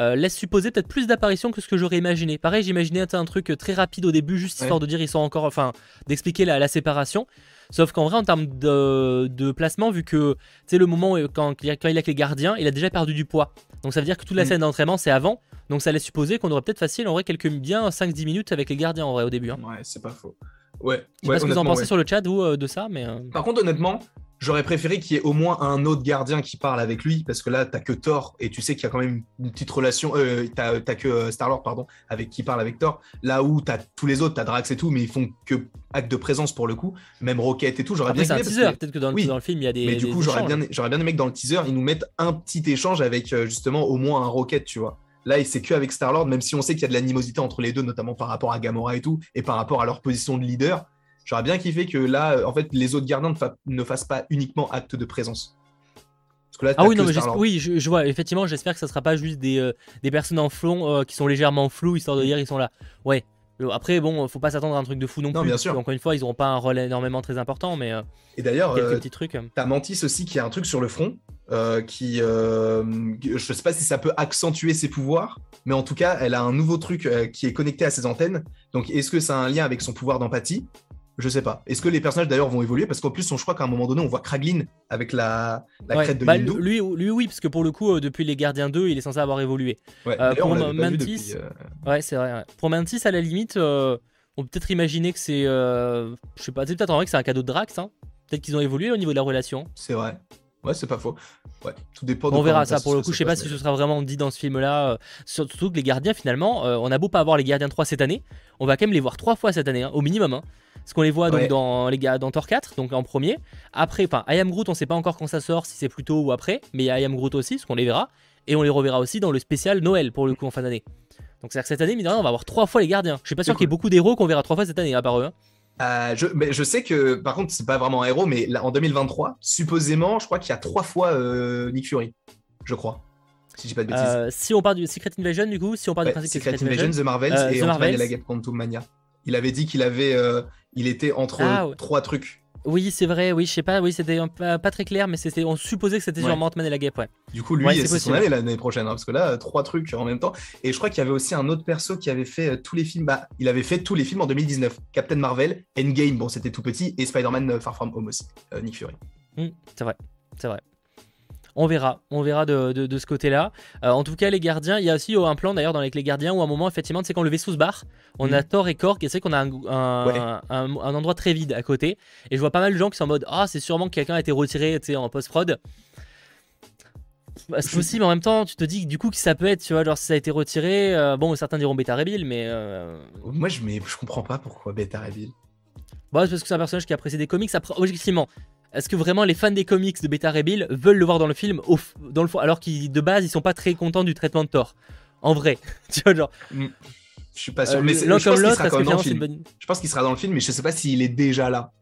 euh, laisse supposer peut-être plus d'apparitions que ce que j'aurais imaginé. Pareil, j'imaginais un truc très rapide au début, juste histoire de dire ils sont encore, enfin, d'expliquer la, séparation. Sauf qu'en vrai, en termes de, placement, vu que c'est le moment où, quand, il est avec les gardiens, il a déjà perdu du poids. Donc ça veut dire que toute la mm. scène d'entraînement, c'est avant. Donc ça laisse supposer qu'on aurait peut-être facile, en vrai, quelques bien 5-10 minutes avec les gardiens, en vrai, au début. Hein. Ouais, c'est pas faux. Ouais. Je sais pas ce que vous en pensez sur le chat, ou euh, de ça, mais. Euh. Par contre, honnêtement, J'aurais préféré qu'il y ait au moins un autre gardien qui parle avec lui, parce que là, t'as que Thor, et tu sais qu'il y a quand même une petite relation. Euh, t'as, que euh, Star-Lord, pardon, avec qui parle avec Thor. Là où t'as tous les autres, t'as Drax et tout, mais ils font que acte de présence pour le coup. Même Rocket et tout, j'aurais bien aimé. C'est un Peut-être que dans le, film, il y a des. Mais du coup, j'aurais bien, j'aurais bien aimé que dans le teaser, ils nous mettent un petit échange avec euh, justement au moins un Rocket, tu vois. Là, c'est que avec Star-Lord, même si on sait qu'il y a de l'animosité entre les deux, notamment par rapport à Gamora et tout, et par rapport à leur position de leader. J'aurais bien kiffé que là, euh, en fait, les autres gardiens ne, fassent pas uniquement acte de présence. ah oui, non, mais oui, je, vois, effectivement, j'espère que ça sera pas juste des, euh, des personnes en flon euh, qui sont légèrement floues, histoire de dire ils sont là. Ouais. Après, bon, faut pas s'attendre à un truc de fou non, non plus. Bien sûr. Encore une fois, ils auront pas un rôle énormément très important, mais. Et d'ailleurs, petits trucs. T'as Mantis aussi qui a un truc sur le front, qui, je sais pas si ça peut accentuer ses pouvoirs, mais en tout cas, elle a un nouveau truc qui est connecté à ses antennes. Donc, est-ce que ça a un lien avec son pouvoir d'empathie? Je sais pas. Est-ce que les personnages d'ailleurs vont évoluer? Parce qu'en plus, on, je crois qu'à un moment donné, on voit Kraglin avec la, crête de bah, lui, lui, oui, parce que pour le coup, euh, depuis les Gardiens 2, il est censé avoir évolué. Ouais, euh, pour Mantis, euh, ouais, c'est vrai. Pour Mantis, à la limite, on peut peut-être imaginer que c'est, je sais pas, c'est peut-être en vrai que c'est un cadeau de Drax. Hein. Peut-être qu'ils ont évolué au niveau de la relation. C'est vrai. Ouais, c'est pas faux. Ouais, tout dépend. on verra ça pour le coup. Je sais pas si ce sera vraiment dit dans ce film-là. Surtout que les gardiens, finalement, on a beau pas avoir les gardiens 3 cette année, on va quand même les voir trois fois cette année, hein, au minimum. Hein. Parce qu'on les voit donc dans, les gars, dans Thor 4, donc en premier. Après, enfin, I Am Groot, on sait pas encore quand ça sort, si c'est plus tôt ou après, mais il y a I Am Groot aussi, ce qu'on les verra. Et on les reverra aussi dans le spécial Noël, pour le coup, en fin d'année. Donc c'est-à-dire que cette année, on va avoir trois fois les gardiens. Je suis pas sûr qu'il y ait beaucoup d'héros qu'on verra trois fois cette année, à part eux. Hein. Euh, je, mais je, sais que, par contre, c'est pas vraiment un héros, mais là, en 2023, supposément, je crois qu'il y a trois fois euh, Nick Fury, je crois. Si je pas de bêtises. Euh, si on part du Secret Invasion, du coup, si on part du principe Secret, Secret Invasion, The Marvels et Ant-Man et la Quantum Mania. Il avait dit qu'il avait, il était entre ah, trois trucs. Oui, c'est vrai, oui, je sais pas, oui, c'était pas, pas, très clair, mais c'était, on supposait que c'était sur Ant-Man et la guêpe, ouais. Du coup, lui, c'est son année l'année prochaine, hein, parce que là, trois trucs en même temps. Et je crois qu'il y avait aussi un autre perso qui avait fait euh, tous les films, bah, il avait fait tous les films en 2019. Captain Marvel, Endgame, bon, c'était tout petit, et Spider-Man euh, Far From Home aussi, Nick Fury. Mmh, c'est vrai, c'est vrai. On verra, on verra de, ce côté-là. Euh, en tout cas, les gardiens, il y a aussi un plan d'ailleurs dans avec les gardiens où à un moment, effectivement, c'est quand le vaisseau se barre, on mhm. a Thor et Korg et c'est qu'on a un, endroit très vide à côté. Et je vois pas mal de gens qui sont en mode Ah, c'est sûrement que quelqu'un a été retiré en post-prod. Bah, c'est possible, mais en même temps, tu te dis du coup que ça peut être, tu vois, genre si ça a été retiré, euh, bon, certains diront Beta Reveal, mais. Euh, Moi, je, mais je comprends pas pourquoi Beta Reveal. Bah, c'est parce que c'est un personnage qui a apprécié des comics. Après, objectivement, est-ce que vraiment les fans des comics de Beta Rebill veulent le voir dans le film dans le fond, alors qu'ils de base ils sont pas très contents du traitement de Thor En vrai, tu vois genre. Mm. Je suis pas sûr, euh, mais l'un comme l'autre, une Je pense qu'il sera dans le film, mais je sais pas s'il est déjà là.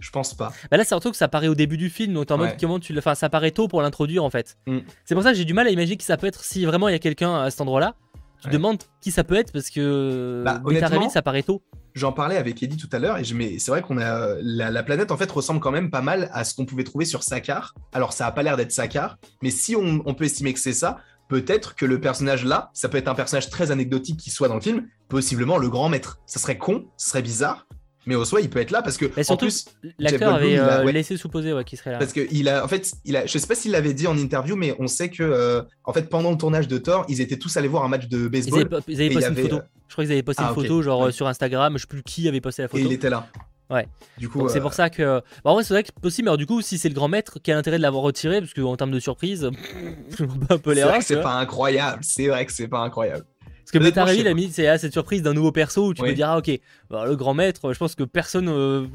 Je pense pas. Bah là, c'est surtout que ça paraît au début du film, donc en mode comment tu le. Enfin, ça paraît tôt pour l'introduire en fait. Mm. C'est pour ça que j'ai du mal à imaginer que ça peut être si vraiment il y a quelqu'un à cet endroit-là tu demandes qui ça peut être parce que bah, honnêtement, ça paraît tôt. J'en parlais avec Eddie tout à l'heure et je c'est vrai qu'on a la, planète en fait ressemble quand même pas mal à ce qu'on pouvait trouver sur Sakar. Alors ça a pas l'air d'être Sakar, mais si on, on peut estimer que c'est ça, peut-être que le personnage là, ça peut être un personnage très anecdotique qui soit dans le film, possiblement le grand maître. Ça serait con, ce serait bizarre, mais au soi, il peut être là parce que en plus, l'acteur avait euh, laissé supposer qu'il serait là. Parce que il a, en fait, il a, je sais pas s'il l'avait dit en interview, mais on sait que, euh, en fait, pendant le tournage de Thor, ils étaient tous allés voir un match de baseball. Ils avaient, posté une photo. Euh, je crois qu'ils avaient posté une ah, photo, genre sur Instagram. Je sais plus qui avait posté la photo. Et il était là. Ouais. Du coup, c'est pour ça que. Bah, en vrai, c'est vrai que possible, mais du coup, si c'est le grand maître, quel intérêt de l'avoir retiré? Parce qu'en termes de surprise, je un peu les C'est vrai que c'est pas incroyable. C'est vrai que c'est pas incroyable. Parce que Beta Reveal a mis c'est cette surprise d'un nouveau perso où tu peux dire ah ok bah, le grand maître je pense que personne euh,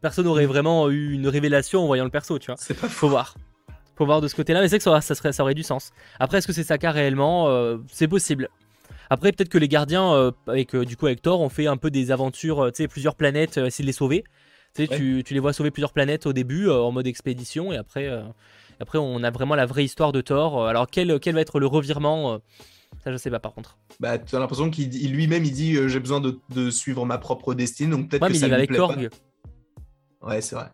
personne n'aurait vraiment eu une révélation en voyant le perso tu vois. C'est pas faut voir. Faut voir de ce côté là mais c'est que ça, ça, serait, ça aurait du sens. Après est-ce que c'est Saka réellement? Euh, c'est possible. Après peut-être que les gardiens euh, avec du coup avec Thor ont fait un peu des aventures tu sais plusieurs planètes essayer de les sauver. Tu, sais, tu, tu, les vois sauver plusieurs planètes au début en mode expédition et après après on a vraiment la vraie histoire de Thor. Alors quel, quel va être le revirement ça, je sais pas par contre. Bah, tu as l'impression qu'il lui-même il dit euh, j'ai besoin de, suivre ma propre destinée, donc peut-être que ça il lui avec Korg. Ouais, c'est vrai.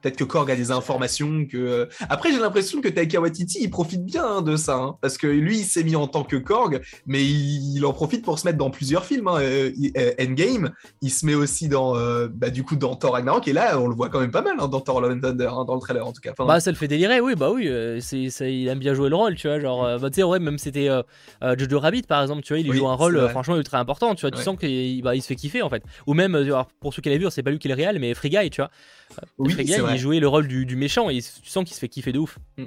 Peut-être que Korg a des informations que. Euh, après, j'ai l'impression que Taika Waititi, il profite bien hein, de ça. Hein, parce que lui, il s'est mis en tant que Korg, mais il, en profite pour se mettre dans plusieurs films. Hein. Euh, euh, Endgame, il se met aussi dans, bah, du coup, dans Thor Ragnarok. Et là, on le voit quand même pas mal dans Thor Love and Thunder, dans le trailer en tout cas. bah, ça le fait délirer, oui, bah oui. c'est, il aime bien jouer le rôle, tu vois. Genre, bah, tu sais, ouais, même c'était Jojo Rabbit, par exemple, tu vois, il joue un rôle franchement ultra important. Tu vois, tu sens qu'il bah, il se fait kiffer en fait. Ou même, pour ceux qui l'avaient vu, c'est pas lui qui est le réel, mais Free Guy, tu vois. Oui, il jouait le rôle du du méchant et tu sens qu'il se fait kiffer de ouf. Mm.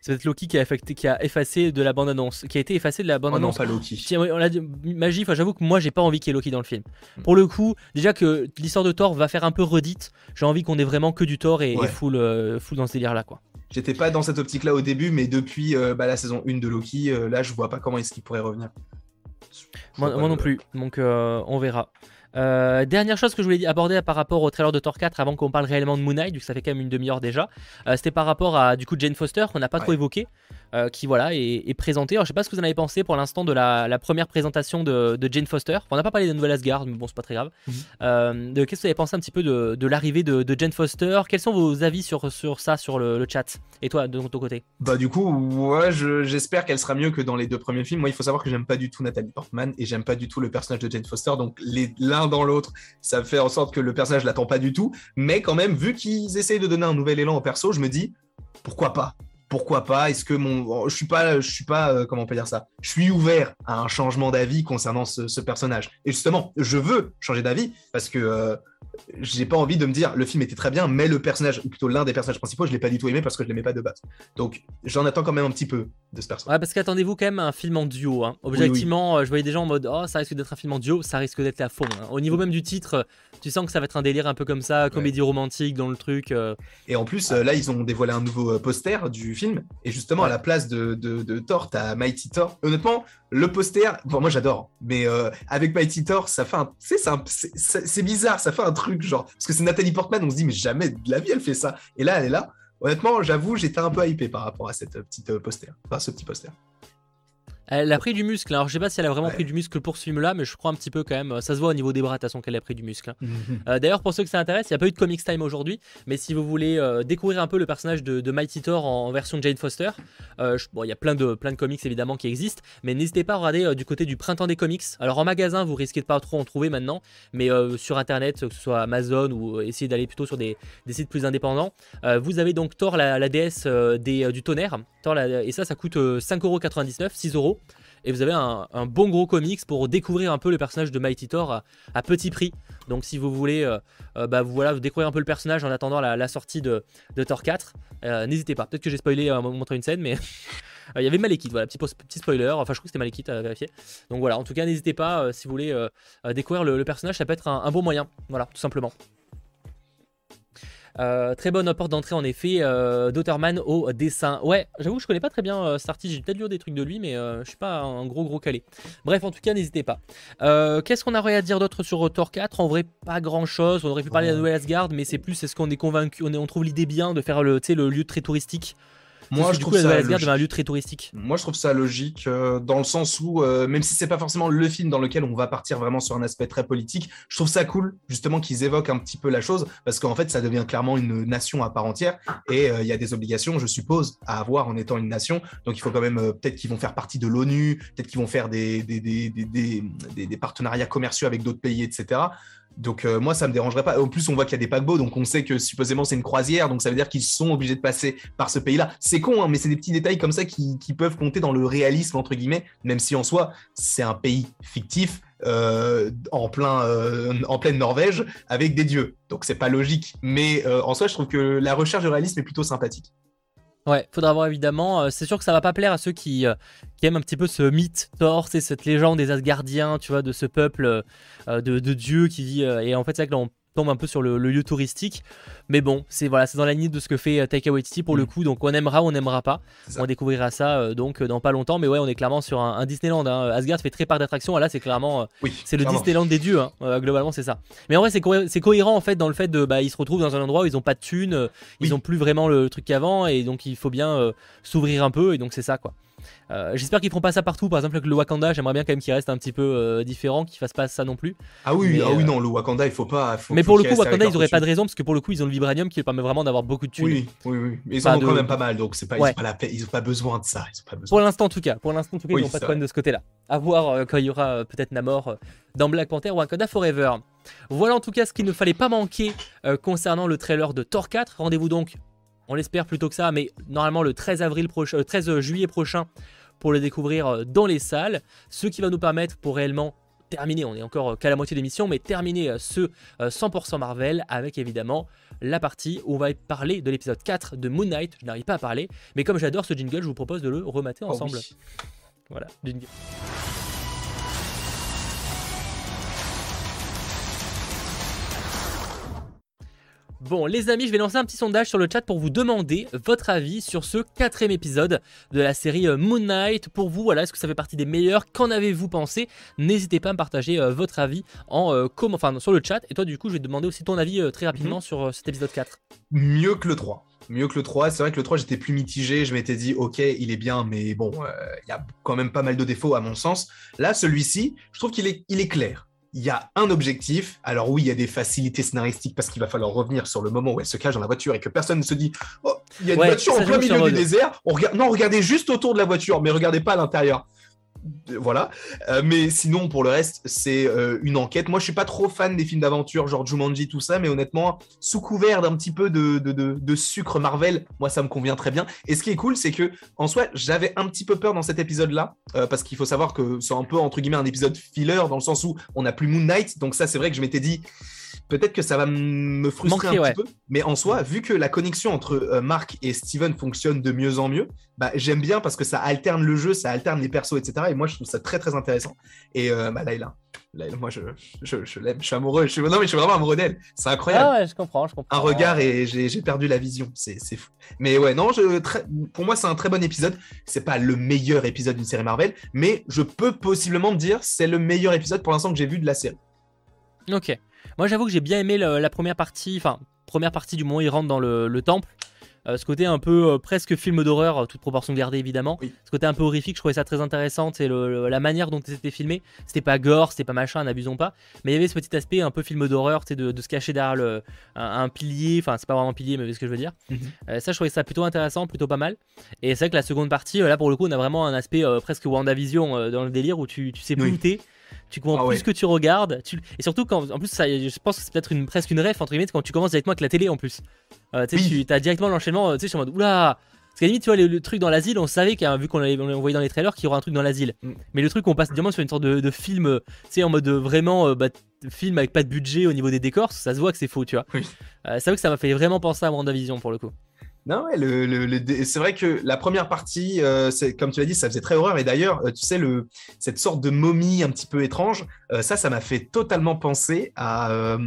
C'est peut-être Loki qui a, affecté, qui a effacé de la bande-annonce, qui a été effacé de la bande-annonce. Oh non, pas Loki. on a dit, magie, j'avoue que moi j'ai pas envie qu'il y ait Loki dans le film. Mm. Pour le coup, déjà que l'histoire de Thor va faire un peu redite, j'ai envie qu'on ait vraiment que du Thor et, full, euh, full dans ce délire là quoi. J'étais pas dans cette optique là au début, mais depuis euh, bah, la saison 1 de Loki, euh, là je vois pas comment est-ce qu'il pourrait revenir. Moi, moi non plus, donc on verra. Euh, dernière chose que je voulais aborder par rapport au trailer de Thor 4 avant qu'on parle réellement de Moon Knight, vu que ça fait quand même une demi-heure déjà, euh, c'était par rapport à du coup Jane Foster qu'on n'a pas trop évoqué. Euh, qui voilà est, présenté. Alors je sais pas ce que vous en avez pensé pour l'instant de la, première présentation de, Jane Foster. on n'a pas parlé de Nouvelle Asgard, mais bon c'est pas très grave. Mhm. Qu'est-ce que vous avez pensé un petit peu de, l'arrivée de, Jane Foster? Quels sont vos avis sur, sur ça sur le, chat? Et toi de ton côté? Bah du coup ouais j'espère qu'elle sera mieux que dans les deux premiers films. Moi il faut savoir que j'aime pas du tout Nathalie Portman et j'aime pas du tout le personnage de Jane Foster. Donc l'un dans l'autre ça fait en sorte que le personnage l'attend pas du tout. Mais quand même vu qu'ils essayent de donner un nouvel élan au perso, je me dis pourquoi pas? Pourquoi pas? Est-ce que mon, je suis pas, je suis pas, euh, comment on peut dire ça? Je suis ouvert à un changement d'avis concernant ce, personnage. Et justement, je veux changer d'avis parce que euh, j'ai pas envie de me dire le film était très bien, mais le personnage, ou plutôt l'un des personnages principaux, je l'ai pas du tout aimé parce que je l'aimais pas de base. Donc j'en attends quand même un petit peu de ce personnage. Ouais, parce qu'attendez-vous quand même un film en duo. Hein. Objectivement, euh, je voyais des gens en mode oh ça risque d'être un film en duo, ça risque d'être la fond. Hein. Au niveau même du titre, tu sens que ça va être un délire un peu comme ça, comédie romantique dans le truc. Euh. Et en plus, euh, là ils ont dévoilé un nouveau poster du film et justement à la place de, de, de Thor, t'as Mighty Thor. Honnêtement, le poster, bon, moi j'adore, mais avec Mighty Thor, ça fait un, c'est bizarre, ça fait un truc genre parce que c'est Nathalie Portman, on se dit mais jamais de la vie elle fait ça. Et là elle est là. Honnêtement, j'avoue, j'étais un peu hypé par rapport à cette petite euh, poster, enfin ce petit poster. Elle a pris du muscle. Alors, je sais pas si elle a vraiment pris du muscle pour ce film-là, mais je crois un petit peu quand même. Ça se voit au niveau des bras, de façon, qu'elle a pris du muscle. Mhm. Euh, d'ailleurs, pour ceux que ça intéresse, il n'y a pas eu de Comics Time aujourd'hui, mais si vous voulez euh, découvrir un peu le personnage de, Mighty Thor en, version Jane Foster, euh, bon, il y a plein de, plein de comics évidemment qui existent, mais n'hésitez pas à regarder du côté du printemps des comics. Alors, en magasin, vous risquez de pas trop en trouver maintenant, mais sur internet, que ce soit Amazon ou essayer d'aller plutôt sur des, sites plus indépendants, vous avez donc Thor, la, déesse des, du tonnerre. Thor, et ça, ça coûte 5,99€, 6€ et vous avez un, bon gros comics pour découvrir un peu le personnage de Mighty Thor à, petit prix. Donc si vous voulez euh, euh, bah, voilà, vous découvrir un peu le personnage en attendant la, sortie de, Thor 4, euh, n'hésitez pas. Peut-être que j'ai spoilé en montrant une scène, mais il y avait Malekith, voilà, petit, spoiler. Enfin, je crois que c'était Malekith à vérifier. Donc voilà, en tout cas, n'hésitez pas si vous voulez découvrir le, personnage, ça peut être un bon moyen. Voilà, tout simplement. Euh, très bonne porte d'entrée en effet. Euh, Dotterman au dessin. Ouais, j'avoue que je connais pas très bien euh, J'ai peut-être lu des trucs de lui, mais euh, je suis pas un gros gros calé. Bref, en tout cas, n'hésitez pas. Qu'est-ce qu'on aurait à dire d'autre sur Thor 4 En vrai, pas grand chose. On aurait pu parler de la Nouvelle Asgard, mais c'est plus est-ce qu'on est convaincu, on, on trouve l'idée bien de faire le, le lieu très touristique? Moi, je trouve ça Asgard devient un lieu très touristique. Moi, je trouve ça logique euh, dans le sens où, euh, même si c'est pas forcément le film dans lequel on va partir vraiment sur un aspect très politique, je trouve ça cool justement qu'ils évoquent un petit peu la chose parce qu'en fait, ça devient clairement une nation à part entière et euh, il y a des obligations, je suppose, à avoir en étant une nation. Donc, il faut quand même peut-être qu'ils vont faire partie de l'ONU, peut-être qu'ils vont faire des, des, des, des partenariats commerciaux avec d'autres pays, etc. Donc euh, moi, ça me dérangerait pas. En plus, on voit qu'il y a des paquebots, donc on sait que supposément c'est une croisière, donc ça veut dire qu'ils sont obligés de passer par ce pays-là. C'est con, hein, mais c'est des petits détails comme ça qui, peuvent compter dans le réalisme entre guillemets, même si en soi c'est un pays fictif euh, euh, en pleine Norvège avec des dieux. Donc c'est pas logique, mais en soi, je trouve que la recherche de réalisme est plutôt sympathique. Ouais, faudra voir évidemment. Euh, c'est sûr que ça va pas plaire à ceux qui, euh, qui aiment un petit peu ce mythe Thor, c'est cette légende des Asgardiens, tu vois, de ce peuple euh, de, dieux qui vit. et en fait, c'est vrai que là, on tombe un peu sur le, lieu touristique. Mais bon, c'est voilà, c'est dans la ligne de ce que fait euh, Taika Waititi pour le mm. coup. Donc on aimera, on n'aimera pas. On découvrira ça euh, donc dans pas longtemps. Mais ouais, on est clairement sur un, Disneyland. Hein. Asgard fait très part d'attraction. Là, c'est clairement, euh, c'est le Disneyland des dieux. Hein. globalement, c'est ça. Mais en vrai, c'est, cohérent en fait dans le fait de, bah, ils se retrouvent dans un endroit où ils ont pas de thunes, ils ont plus vraiment le truc qu'avant, et donc il faut bien s'ouvrir un peu. Et donc c'est ça quoi. Euh, j'espère qu'ils feront pas ça partout. Par exemple, avec le Wakanda, j'aimerais bien quand même qu'il reste un petit peu euh, différent, qu'ils fassent pas ça non plus. Ah oui, ah oui, euh, non, le Wakanda, il faut pas. mais pour le coup, Wakanda, ils auraient pas de raison parce que pour le coup, ils ont le vibranium qui permet vraiment d'avoir beaucoup de thunes. Oui, oui, oui. Mais ils en ont quand même pas mal, donc c'est pas, ils, ont pas la ils ont pas besoin de ça. Pour l'instant, en tout cas, pour l'instant, en tout cas, ils n'ont pas de problème de ce côté-là. À voir quand il y aura peut-être Namor dans Black Panther ou Wakanda Forever. Voilà en tout cas ce qu'il ne fallait pas manquer concernant le trailer de Thor 4. Rendez-vous donc on l'espère plutôt que ça, mais normalement le 13, avril 13 juillet prochain pour le découvrir euh, dans les salles, ce qui va nous permettre pour réellement terminer, on est encore euh, qu'à la moitié de l'émission, mais terminer euh, ce 100% Marvel avec évidemment la partie où on va parler de l'épisode 4 de Moon Knight. Je n'arrive pas à parler, mais comme j'adore ce jingle, je vous propose de le remater oh ensemble. Voilà, jingle. Bon, les amis, je vais lancer un petit sondage sur le chat pour vous demander votre avis sur ce quatrième épisode de la série euh, Moon Knight. Pour vous, voilà, est-ce que ça fait partie des meilleurs? Qu'en avez-vous pensé? N'hésitez pas à me partager euh, votre avis en euh, enfin, sur le chat. Et toi, du coup, je vais te demander aussi ton avis très rapidement mhm. sur cet épisode 4. Mieux que le 3 mieux que le 3. C'est vrai que le 3, j'étais plus mitigé. Je m'étais dit, ok, il est bien, mais bon, il y a quand même pas mal de défauts à mon sens. Là, celui-ci, je trouve qu'il est, il est clair il y a un objectif. Alors oui, il y a des facilités scénaristiques parce qu'il va falloir revenir sur le moment où elle se cache dans la voiture et que personne ne se dit oh, il y a une voiture en plein milieu du désert. On. Non, regardez juste autour de la voiture, mais regardez pas à l'intérieur voilà. Euh, mais sinon, pour le reste, c'est euh, une enquête. Moi, je suis pas trop fan des films d'aventure, genre Jumanji, tout ça, mais honnêtement, sous couvert d'un petit peu de, de, sucre Marvel, moi, ça me convient très bien. Et ce qui est cool, c'est que, en soi, j'avais un petit peu peur dans cet épisode-là, euh, parce qu'il faut savoir que c'est un peu, entre guillemets, un épisode filler, dans le sens où on n'a plus Moon Knight. Donc, ça, c'est vrai que je m'étais dit, peut-être que ça va me frustrer un petit peu. Mais en soi, vu que la connexion entre euh, Marc et Steven fonctionne de mieux en mieux, bah, j'aime bien parce que ça alterne le jeu, ça alterne les persos, etc. Et moi, je trouve ça très, très intéressant. Et euh, bah, Laila, moi, je, je, l'aime, je suis amoureux. Je suis, non, mais je suis vraiment amoureux d'elle. C'est incroyable. Ah ouais, je comprends, je comprends. Un regard et j'ai perdu la vision. C'est fou. Mais ouais, non, je, pour moi, c'est un très bon épisode. C'est pas le meilleur épisode d'une série Marvel, mais je peux possiblement dire c'est le meilleur épisode pour l'instant que j'ai vu de la série. Ok. Moi, j'avoue que j'ai bien aimé la première partie, enfin, première partie du moment où il rentre dans le, temple. Euh, ce côté un peu euh, presque film d'horreur, toute proportion gardée évidemment. Ce côté un peu horrifique, je trouvais ça très intéressant. C'est la manière dont c'était filmé. C'était pas gore, c'était pas machin, n'abusons pas. Mais il y avait ce petit aspect un peu film d'horreur, de, de se cacher derrière un, pilier. Enfin, c'est pas vraiment un pilier, mais vous ce que je veux dire. Mhm. Euh, ça, je trouvais ça plutôt intéressant, plutôt pas mal. Et c'est vrai que la seconde partie, là pour le coup, on a vraiment un aspect presque WandaVision dans le délire où tu, tu sais plus tu comprends ah plus que tu regardes. Et surtout, quand, en plus, ça, je pense que c'est peut-être une, presque une ref, entre guillemets, quand tu commences directement avec la télé en plus. Euh, tu as directement l'enchaînement, tu sais, sur mode oula. Parce qu'à limite, tu vois, le, truc dans l'asile, on savait, qu'il vu qu'on l'avait envoyé dans les trailers, qu'il y aura un truc dans l'asile. Mm. Mais le truc, on passe directement sur une sorte de, film, tu sais, en mode vraiment, euh, bah, film avec pas de budget au niveau des décors, ça se voit que c'est faux, tu vois. Euh, c'est vrai que ça m'a fait vraiment penser à WandaVision pour le coup. Non, ouais, c'est vrai que la première partie, euh, comme tu l'as dit, ça faisait très horreur. Et d'ailleurs, euh, tu sais, cette sorte de momie un petit peu étrange, euh, ça, ça m'a fait totalement penser à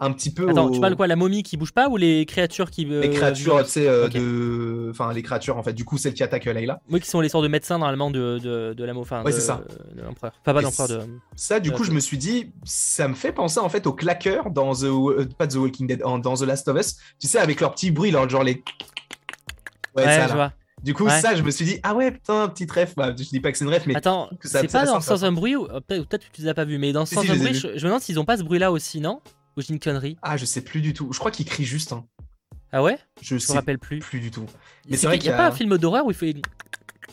un petit peu. Attends, tu parles quoi La momie qui bouge pas ou les créatures qui. les créatures, tu sais, de. Enfin, les créatures, en fait, du coup, celles qui attaquent Layla. Oui, qui sont les sortes de médecins, normalement, de, de, de la enfin, c'est ça. De l'empereur. Enfin, pas d'empereur, de. Ça, du coup, je me suis dit, ça me fait penser, en fait, aux claqueurs dans The. Pas The Walking Dead, dans The Last of Us. Tu sais, avec leur petit bruit, genre les Ouais, je vois. Du coup, ça, je me suis dit, ah ouais, putain, petit ref. Bah, je dis pas que c'est une ref, mais. Attends, c'est pas dans Sans un bruit ou peut-être que tu les as pas vus, mais dans Sans un bruit, je, me demande s'ils ont pas ce bruit-là aussi, non? Ou j'ai une connerie Ah, je sais plus du tout. Je crois qu'il crie juste. Hein. Ah ouais? Je, me rappelle plus. Plus du tout. Mais c'est vrai qu'il y a, pas un film d'horreur où il fait.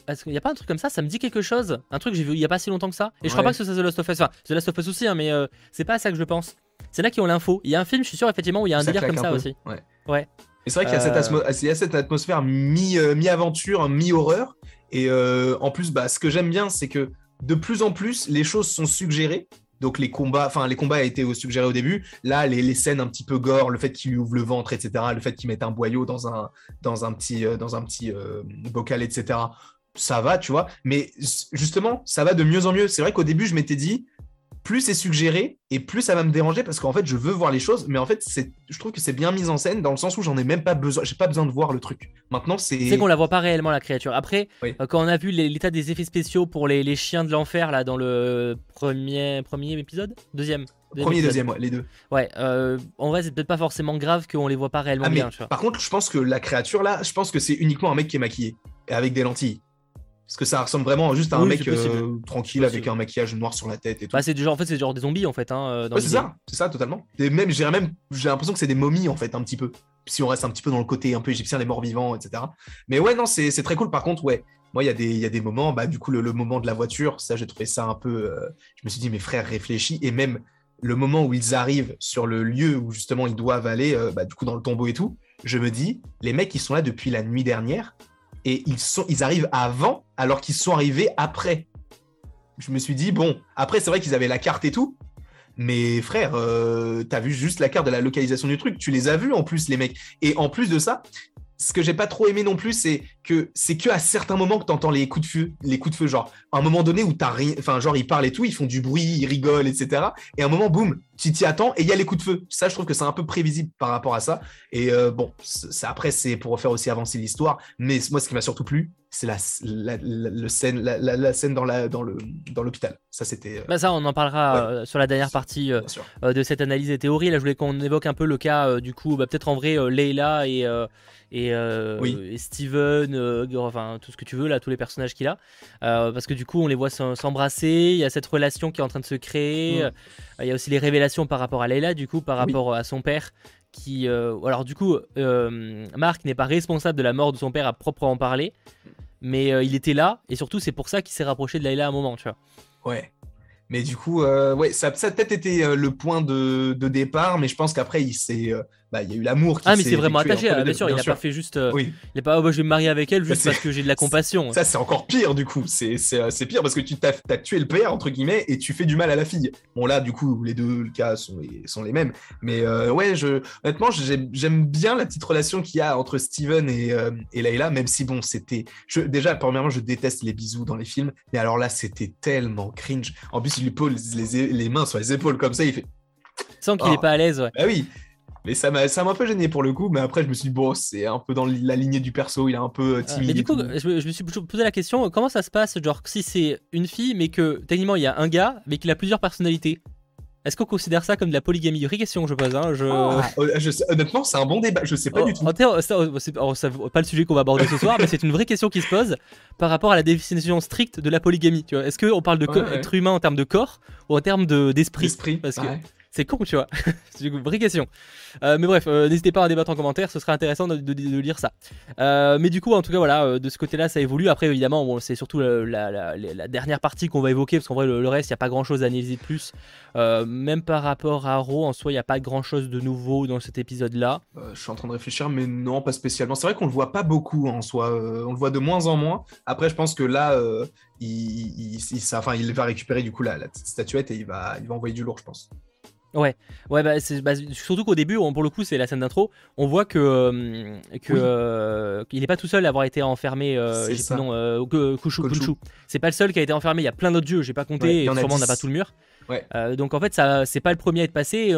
Parce qu'il n'y a pas un truc comme ça, ça me dit quelque chose. Un truc que j'ai vu il y a pas si longtemps que ça. Et je crois pas que ce soit The Last of Us. Enfin, The Last of Us aussi, hein, mais euh, c'est pas ça que je pense. C'est là qu'ils ont l'info. Il y a un film, je suis sûr, effectivement, où il y a un délire comme ça aussi. Ouais. ouais. Et c'est vrai qu'il y, a cette, euh. atmosphère euh, mi-aventure, mi-horreur. Et en plus, bah, ce que j'aime bien, c'est que de plus en plus, les choses sont suggérées. Donc les combats, enfin les combats été suggérés au début. Là, les, scènes un petit peu gore, le fait qu'il lui ouvre le ventre, etc. Le fait qu'il mette un boyau dans un petit euh, euh, bocal, etc. Ça va, tu vois. Mais justement, ça va de mieux en mieux. C'est vrai qu'au début, je m'étais dit, plus c'est suggéré et plus ça va me déranger parce qu'en fait je veux voir les choses mais en fait c'est je trouve que c'est bien mis en scène dans le sens où j'en ai même pas besoin j'ai pas besoin de voir le truc maintenant c'est c'est qu'on la voit pas réellement la créature après euh, quand on a vu l'état des effets spéciaux pour les, chiens de l'enfer là dans le premier premier épisode? Deuxième Premier, deuxième, ouais, les deux. Ouais, euh, en vrai, c'est peut-être pas forcément grave qu'on les voit pas réellement ah, bien. Par contre, je pense que la créature là, je pense que c'est uniquement un mec qui est maquillé avec des lentilles. Parce que ça ressemble vraiment juste à un mec euh, tranquille avec un maquillage noir sur la tête et tout. Bah, c'est genre, en fait, c'est genre des zombies en fait. Hein, euh, ouais, c'est ça, c'est ça totalement. Et même, j'ai même, j'ai l'impression que c'est des momies en fait un petit peu. Si on reste un petit peu dans le côté un peu égyptien, les morts vivants, etc. Mais ouais, non, c'est très cool. Par contre, ouais, moi, il y, a des, y a des moments, bah, du coup, le, moment de la voiture, ça, j'ai trouvé ça un peu. Euh, je me suis dit, mes frères, réfléchis. Et même le moment où ils arrivent sur le lieu où justement ils doivent aller, bah, du coup, dans le tombeau et tout, je me dis, les mecs, ils sont là depuis la nuit dernière et ils, sont, arrivent avant alors qu'ils sont arrivés après. Je me suis dit, bon, après, c'est vrai qu'ils avaient la carte et tout, mais frère, euh, t'as vu juste la carte de la localisation du truc, tu les as vus en plus, les mecs. Et en plus de ça, ce que j'ai pas trop aimé non plus, c'est que c'est que à certains moments que t'entends les coups de feu, les coups de feu, genre à un moment donné où t'as rien, enfin genre ils parlent et tout, ils font du bruit, ils rigolent, etc. Et à un moment, boum, tu t'y attends et il y a les coups de feu. Ça, je trouve que c'est un peu prévisible par rapport à ça. Et euh, bon, après c'est pour faire aussi avancer l'histoire. Mais moi, ce qui m'a surtout plu, c'est la, la, scène, la, scène dans la dans le dans l'hôpital. Ça, c'était. Euh, bah ça, on en parlera euh, sur la dernière partie de cette analyse des théories. Là, je voulais qu'on évoque un peu le cas du coup, bah, peut-être en vrai, Leila et et, et Steven, enfin tout ce que tu veux là, tous les personnages qu'il a, parce que du coup, on les voit s'embrasser. Il y a cette relation qui est en train de se créer. Mm. Il y a aussi les révélations par rapport à Leila, du coup, par rapport à son père. Qui, euh, alors du coup, euh, Marc n'est pas responsable de la mort de son père à proprement parler, mais euh, il était là et surtout c'est pour ça qu'il s'est rapproché de Leila à un moment, tu vois. Ouais. Mais du coup, ouais, ça, a peut-être été le point de, départ, mais je pense qu'après il s'est bah, il y a eu l'amour qui Ah, mais c'est vraiment attaché, bien sûr, il n'a pas fait juste. Euh, oui. Il n'a pas, oh, bah, je vais me marier avec elle juste parce que j'ai de la compassion. Ça, c'est encore pire, du coup. C'est euh, pire parce que tu as, tué le père, entre guillemets, et tu fais du mal à la fille. Bon, là, du coup, les deux cas sont les, sont les mêmes. Mais euh, ouais, je, honnêtement, j'aime bien la petite relation qu'il y a entre Steven et, et Layla, même si, bon, c'était. Déjà, premièrement, je déteste les bisous dans les films, mais alors là, c'était tellement cringe. En plus, il lui pose les, les, mains sur les épaules comme ça, il fait. Sans qu'il n'est oh. pas à l'aise, ouais. Bah oui, mais ça m'a un peu gêné pour le coup, mais après je me suis dit, bon, c'est un peu dans la lignée du perso, il est un peu euh, timide. mais du coup, je, me suis posé la question, comment ça se passe, genre si c'est une fille, mais que techniquement il y a un gars, mais qu'il a plusieurs personnalités? Est-ce qu'on considère ça comme de la polygamie? Vraie question, je pose. Hein, ah, honnêtement, c'est un bon débat. Je sais pas oh, du tout. c'est oh, pas le sujet qu'on va aborder ce soir, mais c'est une vraie question qui se pose par rapport à la définition stricte de la polygamie. Est-ce qu'on parle de être humain en termes de corps ou en termes d'esprit? Parce que c'est con, tu vois. c'est une vraie question. Euh, mais bref, euh, n'hésitez pas à débattre en commentaire, ce serait intéressant de, lire ça. Euh, mais du coup, en tout cas, voilà, de ce côté-là, ça évolue. Après, évidemment, c'est surtout la, dernière partie qu'on va évoquer, parce qu'en vrai, le, reste, il n'y a pas grand-chose à analyser de plus. même par rapport à Raw, en soi, il n'y a pas grand-chose de nouveau dans cet épisode-là. je suis en train de réfléchir, mais non, pas spécialement. C'est vrai qu'on le voit pas beaucoup en soi. on le voit de moins en moins. Après, je pense que là, il, il va récupérer du coup la, statuette et il va envoyer du lourd, je pense. Ouais, ouais, bah, bah surtout qu'au début, pour le coup, c'est la scène d'intro. On voit que euh, que euh, il n'est pas tout seul à avoir été enfermé. Euh, non, euh, Kushu, C'est pas le seul qui a été enfermé. Il y a plein d'autres dieux. J'ai pas compté. et sûrement, on n'a pas tout le mur. Ouais. donc en fait, ça, c'est pas le premier à être passé.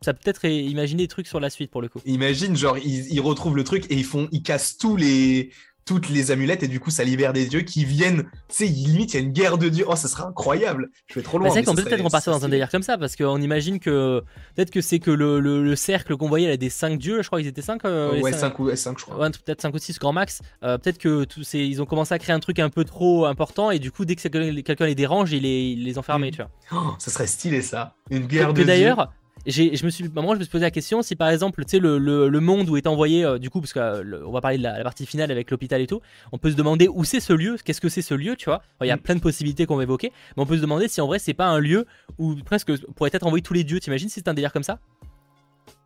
ça peut être imaginer des trucs sur la suite pour le coup. Imagine, genre, ils, retrouvent le truc et ils font, ils cassent tous les toutes les amulettes et du coup ça libère des dieux qui viennent. Tu sais, limite il y a une guerre de dieux. Oh, ça serait incroyable. Je vais trop loin. Bah, c'est qu'on peut peut-être repartir dans un délire comme ça parce qu'on imagine que peut-être que c'est que le, le, cercle qu'on voyait là des 5 dieux, je crois qu'ils étaient 5 euh, Ouais, 5 ou 5 je crois. peut-être 5 ou 6 grand max. Euh, peut-être que tous ils ont commencé à créer un truc un peu trop important et du coup dès que quelqu'un les dérange, il les, il les enfermait, mm. tu vois. Oh, ça serait stylé ça. Une guerre de dieux. D'ailleurs je me suis, moi, je me suis posé la question si par exemple, tu sais, le, le, monde où est envoyé, euh, du coup, parce qu'on euh, va parler de la, partie finale avec l'hôpital et tout, on peut se demander où c'est ce lieu, qu'est-ce que c'est ce lieu, tu vois. Il y a mm. plein de possibilités qu'on va évoquer, mais on peut se demander si en vrai c'est pas un lieu où presque pourrait être envoyé tous les dieux. T'imagines si c'est un délire comme ça?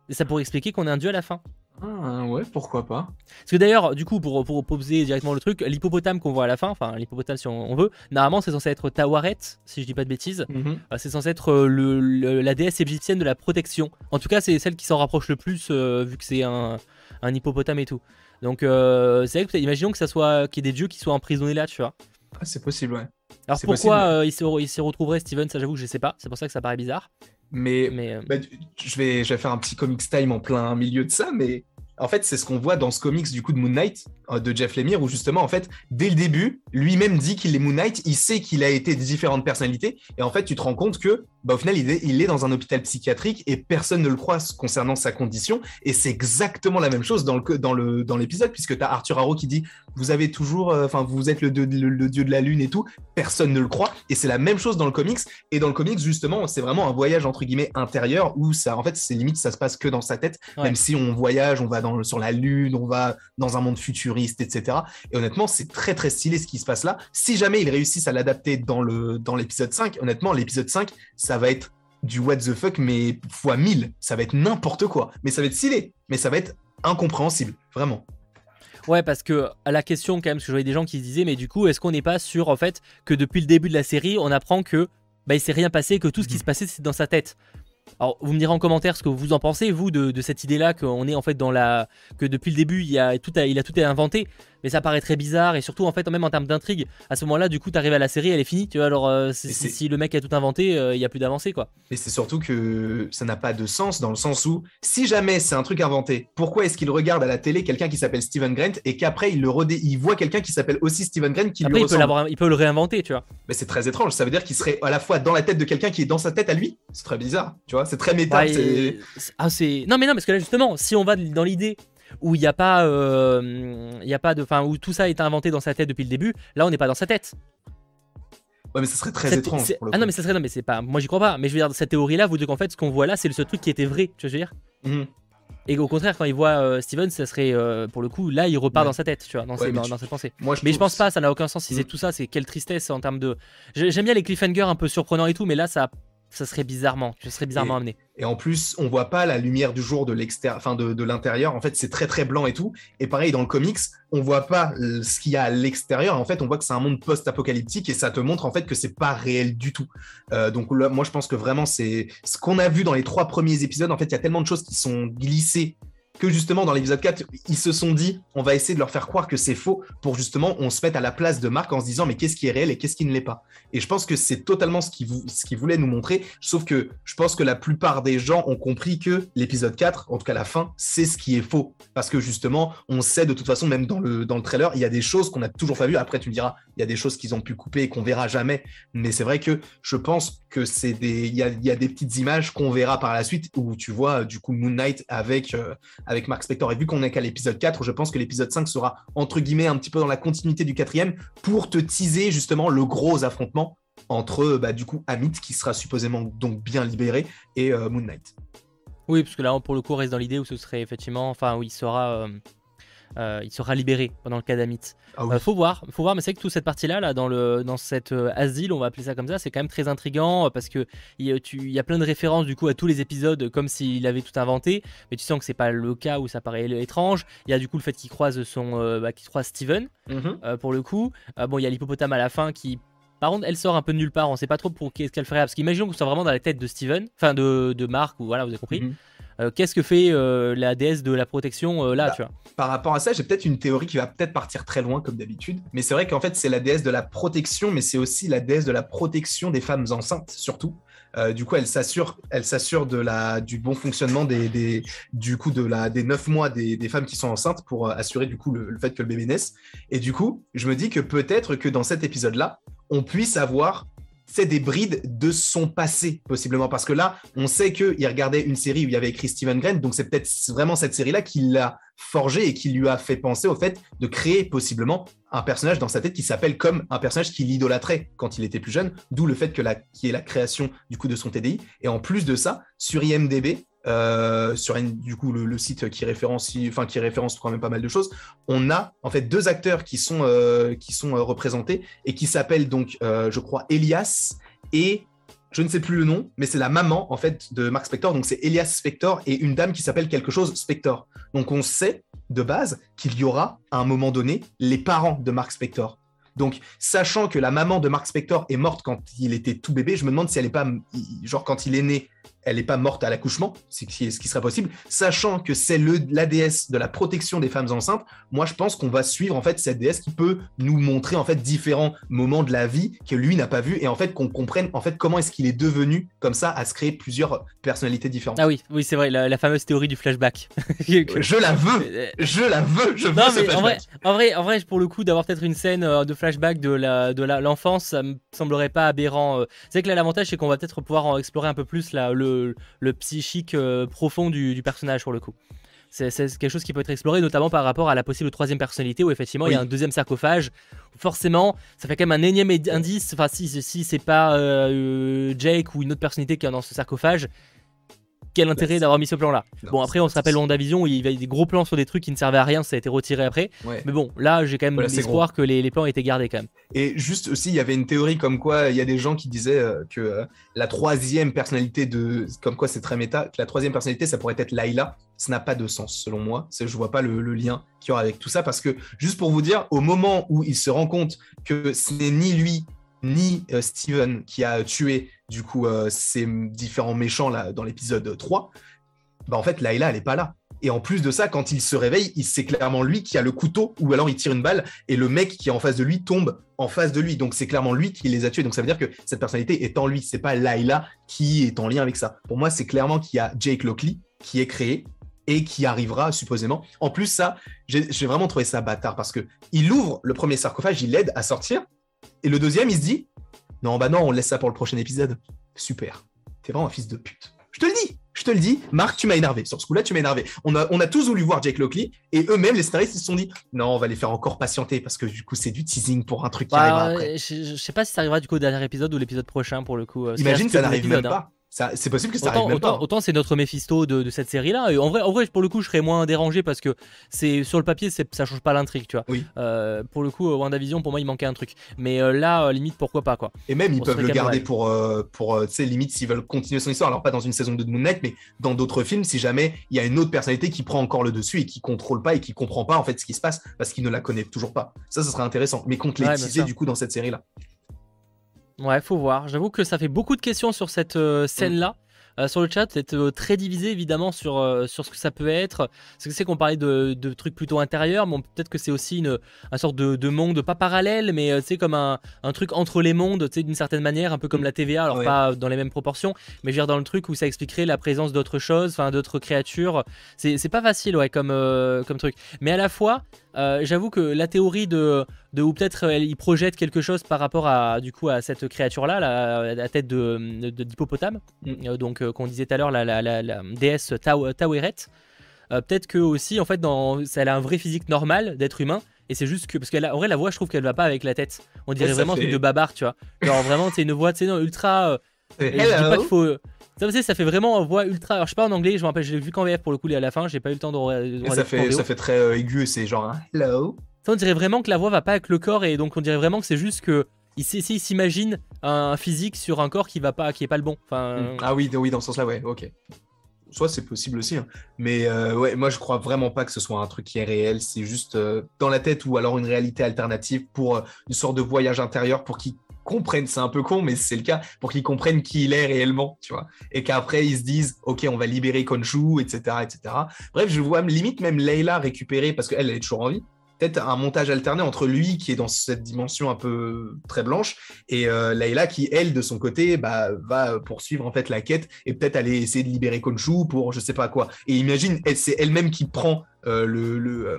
Et ça pourrait expliquer qu'on est un dieu à la fin. Ah ouais, pourquoi pas. Parce que d'ailleurs, du coup, pour, pour poser directement le truc, l'hippopotame qu'on voit à la fin, enfin l'hippopotame si on, veut, normalement c'est censé être Tawaret, si je dis pas de bêtises. Mhm. Euh, c'est censé être euh, le, la déesse égyptienne de la protection. En tout cas, c'est celle qui s'en rapproche le plus, euh, vu que c'est un, un, hippopotame et tout. Donc c'est vrai que imaginons que ça soit qu'il y ait des dieux qui soient emprisonnés là, tu vois. Ah, c'est possible, ouais. Alors pourquoi il, se retrouverait Steven, ça j'avoue que je sais pas, c'est pour ça que ça paraît bizarre. Mais, euh, bah, je, vais, je vais faire un petit comics time en plein milieu de ça, mais en fait, c'est ce qu'on voit dans ce comics du coup de Moon Knight euh, de Jeff Lemire, où justement, en fait, dès le début, lui-même dit qu'il est Moon Knight, il sait qu'il a été de différentes personnalités, et en fait, tu te rends compte que, bah, au final, il est, il est dans un hôpital psychiatrique et personne ne le croit concernant sa condition, et c'est exactement la même chose dans le dans le dans l'épisode, puisque tu as Arthur Harrow qui dit, vous avez toujours, euh, enfin, vous êtes le, le, dieu de la lune et tout, personne ne le croit, et c'est la même chose dans le comics, et dans le comics, justement, c'est vraiment un voyage entre guillemets intérieur où ça, en fait, c'est limite, ça se passe que dans sa tête, même si on voyage, on va dans, sur la lune, on va dans un monde futuriste, etc. Et honnêtement, c'est très très stylé ce qui se passe là. Si jamais ils réussissent à l'adapter dans le dans l'épisode 5, honnêtement, l'épisode 5, ça va être du what the fuck, mais fois 1000. Ça va être n'importe quoi. Mais ça va être stylé. Mais ça va être incompréhensible. Vraiment. Ouais, parce que à la question quand même, parce que je voyais des gens qui se disaient, mais du coup, est-ce qu'on n'est pas sûr en fait que depuis le début de la série, on apprend que bah, il s'est rien passé, que tout ce qui mhm. se passait c'est dans sa tête. Alors, vous me direz en commentaire ce que vous en pensez, vous, de, cette idée-là, qu'on est en fait dans la. que depuis le début, il, a tout, il a tout inventé. Mais ça paraît très bizarre et surtout en fait même en termes d'intrigue à ce moment là du coup t'arrives à la série elle est finie tu vois alors euh, si, le mec a tout inventé euh, il y a plus d'avancée quoi. Et c'est surtout que ça n'a pas de sens dans le sens où si jamais c'est un truc inventé pourquoi est-ce qu'il regarde à la télé quelqu'un qui s'appelle Steven Grant et qu'après il le il voit quelqu'un qui s'appelle aussi Steven Grant qui lui il peut, il peut le réinventer tu vois. Mais c'est très étrange ça veut dire qu'il serait à la fois dans la tête de quelqu'un qui est dans sa tête à lui? C'est très bizarre tu vois c'est très méta ah, c'est non mais non parce que là justement si on va dans l'idée où il n'y a pas, euh, il y a pas de, enfin où tout ça a été inventé dans sa tête depuis le début. Là, on n'est pas dans sa tête. Ouais, mais ça serait très étrange. ah non, mais ça serait non, mais c'est pas. Moi, j'y crois pas. Mais je veux dire, cette théorie-là vous dites qu'en fait, ce qu'on voit là, c'est le seul truc qui était vrai. Tu veux dire? Mhm. Et au contraire, quand il voit euh, Steven, ça serait euh, pour le coup, là, il repart dans sa tête, tu vois, dans, ses, dans, pensées. Moi, je mais je pense pas, ça n'a aucun sens. Si c'est mhm. tout ça, c'est quelle tristesse en termes de. J'aime bien les cliffhangers un peu surprenants et tout, mais là, ça ça serait bizarrement, je serais bizarrement amené. Et en plus, on voit pas la lumière du jour de l'extérieur, enfin de, l'intérieur. En fait, c'est très très blanc et tout. Et pareil dans le comics, on voit pas ce qu'il y a à l'extérieur. En fait, on voit que c'est un monde post-apocalyptique et ça te montre en fait que c'est pas réel du tout. Euh, donc là, moi, je pense que vraiment c'est ce qu'on a vu dans les trois premiers épisodes. En fait, il y a tellement de choses qui sont glissées que justement dans l'épisode 4, ils se sont dit on va essayer de leur faire croire que c'est faux pour justement on se mette à la place de Marc en se disant mais qu'est-ce qui est réel et qu'est-ce qui ne l'est pas? Et je pense que c'est totalement ce qu'il ce voulait nous montrer, sauf que je pense que la plupart des gens ont compris que l'épisode 4, en tout cas la fin, c'est ce qui est faux. Parce que justement, on sait de toute façon, même dans le, trailer, il y a des choses qu'on n'a toujours pas vues. Après, tu me diras, il y a des choses qu'ils ont pu couper et qu'on verra jamais. Mais c'est vrai que je pense que c'est des, il y a, y a, des petites images qu'on verra par la suite où tu vois du coup Moon Knight avec, euh, avec Mark Spector. Et vu qu'on est qu'à l'épisode 4, je pense que l'épisode 5 sera entre guillemets un petit peu dans la continuité du quatrième pour te teaser justement le gros affrontement entre bah, du coup Amit qui sera supposément donc bien libéré et euh, Moon Knight. Oui, parce que là pour le coup on reste dans l'idée où ce serait effectivement, enfin où il sera euh, euh, il sera libéré pendant le cas d'Amit. Ah euh, faut voir, faut voir, mais c'est que toute cette partie-là, là, dans, le, dans cette euh, asile, on va appeler ça comme ça, c'est quand même très intriguant parce que il y a plein de références du coup à tous les épisodes comme s'il avait tout inventé, mais tu sens que c'est pas le cas où ça paraît étrange. Il y a du coup le fait qu'il croise son, bah, qu'il croise Steven mhm. pour le coup. bon, il y a l'hippopotame à la fin qui par contre, elle sort un peu de nulle part. On sait pas trop pour qu'est-ce qu'elle ferait. Parce qu'imaginons ce soit vraiment dans la tête de Steven, enfin de, de Mark, ou voilà, vous avez compris. Mhm. Euh, qu'est-ce que fait euh, la déesse de la protection euh, là, bah, tu vois Par rapport à ça, j'ai peut-être une théorie qui va peut-être partir très loin comme d'habitude, mais c'est vrai qu'en fait c'est la déesse de la protection, mais c'est aussi la déesse de la protection des femmes enceintes surtout. du coup, elle s'assure, elle s'assure de la, du bon fonctionnement des, des du coup, de la, des neuf mois des, des, femmes qui sont enceintes pour assurer du coup le, fait que le bébé naisse. Et du coup, je me dis que peut-être que dans cet épisode-là, on puisse avoir c'est des brides de son passé, possiblement. Parce que là, on sait qu'il regardait une série où il y avait écrit Steven Grant, donc c'est peut-être vraiment cette série-là qui l'a forgé et qui lui a fait penser au fait de créer possiblement un personnage dans sa tête qui s'appelle comme un personnage qu'il idolâtrait quand il était plus jeune, d'où le fait que la, qui est la création du coup de son TDI. Et en plus de ça, sur IMDB, euh, sur du coup le, site qui référencie, enfin qui référence quand même pas mal de choses, on a en fait deux acteurs qui sont euh, qui sont euh, représentés et qui s'appellent donc, je crois, Elias et je ne sais plus le nom, mais c'est la maman en fait de Mark Spector. Donc c'est Elias Spector et une dame qui s'appelle quelque chose Spector. Donc on sait de base qu'il y aura à un moment donné les parents de Mark Spector. Donc, sachant que la maman de Mark Spector est morte quand il était tout bébé, je me demande si elle est pas, genre quand il est né, elle n'est pas morte à l'accouchement, ce qui serait possible, sachant que c'est la déesse de la protection des femmes enceintes. Moi, je pense qu'on va suivre en fait cette déesse qui peut nous montrer en fait différents moments de la vie que lui n'a pas vu et en fait qu'on comprenne en fait comment est-ce qu'il est devenu comme ça à se créer plusieurs personnalités différentes. Ah oui, oui, c'est vrai, la, fameuse théorie du flashback. je la veux, je la veux, je veux non, mais en vrai, en vrai, en vrai, pour le coup, d'avoir peut-être une scène euh, de flashback de la de l'enfance, ça me semblerait pas aberrant. Euh. C'est que là, l'avantage, c'est qu'on va peut-être pouvoir explorer un peu plus là, le le, psychique euh, profond du, personnage pour le coup. C'est quelque chose qui peut être exploré, notamment par rapport à la possible troisième personnalité, où effectivement il y a un deuxième sarcophage. Forcément, ça fait quand même un énième indice. Enfin, si, si c'est pas euh, Jake ou une autre personnalité qui est dans ce sarcophage, quel intérêt d'avoir mis ce plan là Bon après on se rappelle WandaVision où il y avait des gros plans sur des trucs qui ne servaient à rien, ça a été retiré après. Mais bon là j'ai quand même l'espoir que les, plans étaient gardés quand même. Et juste aussi il y avait une théorie comme quoi il y a des gens qui disaient euh, que euh, la troisième personnalité de comme quoi c'est très méta, que la troisième personnalité ça pourrait être Layla. Ça n'a pas de sens selon moi. Je vois pas le, lien qu'il y aura avec tout ça parce que juste pour vous dire au moment où il se rend compte que ce n'est ni lui ni euh, Steven qui a tué du coup euh, ces différents méchants là dans l'épisode 3, bah en fait Layla elle est pas là. Et en plus de ça, quand il se réveille, il c'est clairement lui qui a le couteau, ou alors il tire une balle, et le mec qui est en face de lui tombe en face de lui. Donc c'est clairement lui qui les a tués. Donc ça veut dire que cette personnalité est en lui. C'est pas Layla qui est en lien avec ça. Pour moi, c'est clairement qu'il y a Jake Lockley qui est créé et qui arrivera supposément. En plus, ça, j'ai vraiment trouvé ça bâtard parce que il ouvre le premier sarcophage, il l'aide à sortir, et le deuxième, il se dit Non, bah non, on laisse ça pour le prochain épisode. Super. T'es vraiment un fils de pute. Je te le dis, je te le dis, Marc, tu m'as énervé. Sur ce coup-là, tu m'as énervé. On a, on a tous voulu voir Jake Lockley et eux-mêmes, les scénaristes, ils se sont dit non, on va les faire encore patienter parce que du coup, c'est du teasing pour un truc qui arrivera bah, après. Je, sais pas si ça arrivera du coup au dernier épisode ou l'épisode prochain pour le coup. Euh, Imagine, ça n'arrive même pas. C'est possible que ça autant, arrive même autant, Autant c'est notre Mephisto de, cette série-là. En vrai, en vrai, pour le coup, je serais moins dérangé parce que c'est sur le papier, ça change pas l'intrigue, tu vois. Oui. Euh, pour le coup, WandaVision, pour moi, il manquait un truc. Mais euh, là, euh, limite, pourquoi pas, quoi. Et même, ils peuvent le garder pour, pour tu sais, limite, s'ils veulent continuer son histoire. Alors, pas dans une saison de Moon Knight, mais dans d'autres films, si jamais il y a une autre personnalité qui prend encore le dessus et qui contrôle pas et qui comprend pas, en fait, ce qui se passe parce qu'il ne la connaît toujours pas. Ça, ce serait intéressant. Mais qu'on les teaser, du coup, dans cette série-là. Ouais, faut voir. J'avoue que ça fait beaucoup de questions sur cette scène-là. Euh, sur le chat, c'est euh, très divisé évidemment sur, euh, sur ce que ça peut être. C'est que c'est qu'on parlait de, de, trucs plutôt intérieurs, mais peut-être que c'est aussi une, un sorte de, de, monde, pas parallèle, mais c'est comme un, un, truc entre les mondes, d'une certaine manière, un peu comme la TVA, alors pas dans les mêmes proportions, mais je veux dire dans le truc où ça expliquerait la présence d'autres choses, enfin d'autres créatures. C'est pas facile, ouais, comme, comme truc. Mais à la fois, euh, j'avoue que la théorie de, de ou peut-être euh, il projette quelque chose par rapport à du coup à cette créature là, la, tête de d'hippopotame, mm. euh, donc qu'on disait tout à l'heure la, la, déesse Taweret. peut-être que aussi en fait dans, elle a un vrai physique normal d'être humain. Et c'est juste que parce qu'en vrai la voix je trouve qu'elle va pas avec la tête. On dirait vraiment un truc de babard, tu vois. Genre vraiment c'est une voix tu sais ultra. je dis pas qu'il faut. Ça, ça fait vraiment voix ultra. Alors, je sais pas en anglais, je me rappelle, j'ai vu qu'en VF pour le coup, à la fin, j'ai pas eu le temps de. ça, fait, ça fait très euh, aigu, c'est genre un hello. Ça, on dirait vraiment que la voix va pas avec le corps, et donc on dirait vraiment que c'est juste que. Il s'imagine un physique sur un corps qui va pas, qui est pas le bon. Enfin... Hmm. Ah oui, oui, dans ce sens-là, ouais, ok. Soit c'est possible aussi, hein. mais euh, ouais, moi je crois vraiment pas que ce soit un truc qui est réel. C'est juste euh, dans la tête ou alors une réalité alternative pour une sorte de voyage intérieur pour qu'il comprennent, c'est un peu con, mais c'est le cas, pour qu'ils comprennent qui il est réellement, tu vois. Et qu'après, ils se disent, OK, on va libérer Konshu, etc., etc. Bref, je vois limite même Leila récupérer, parce qu'elle, elle est toujours en vie, peut-être un montage alterné entre lui qui est dans cette dimension un peu très blanche et euh, Layla qui elle de son côté bah, va poursuivre en fait la quête et peut-être aller essayer de libérer Konshu pour je sais pas quoi et imagine c'est elle-même qui prend euh, le, euh,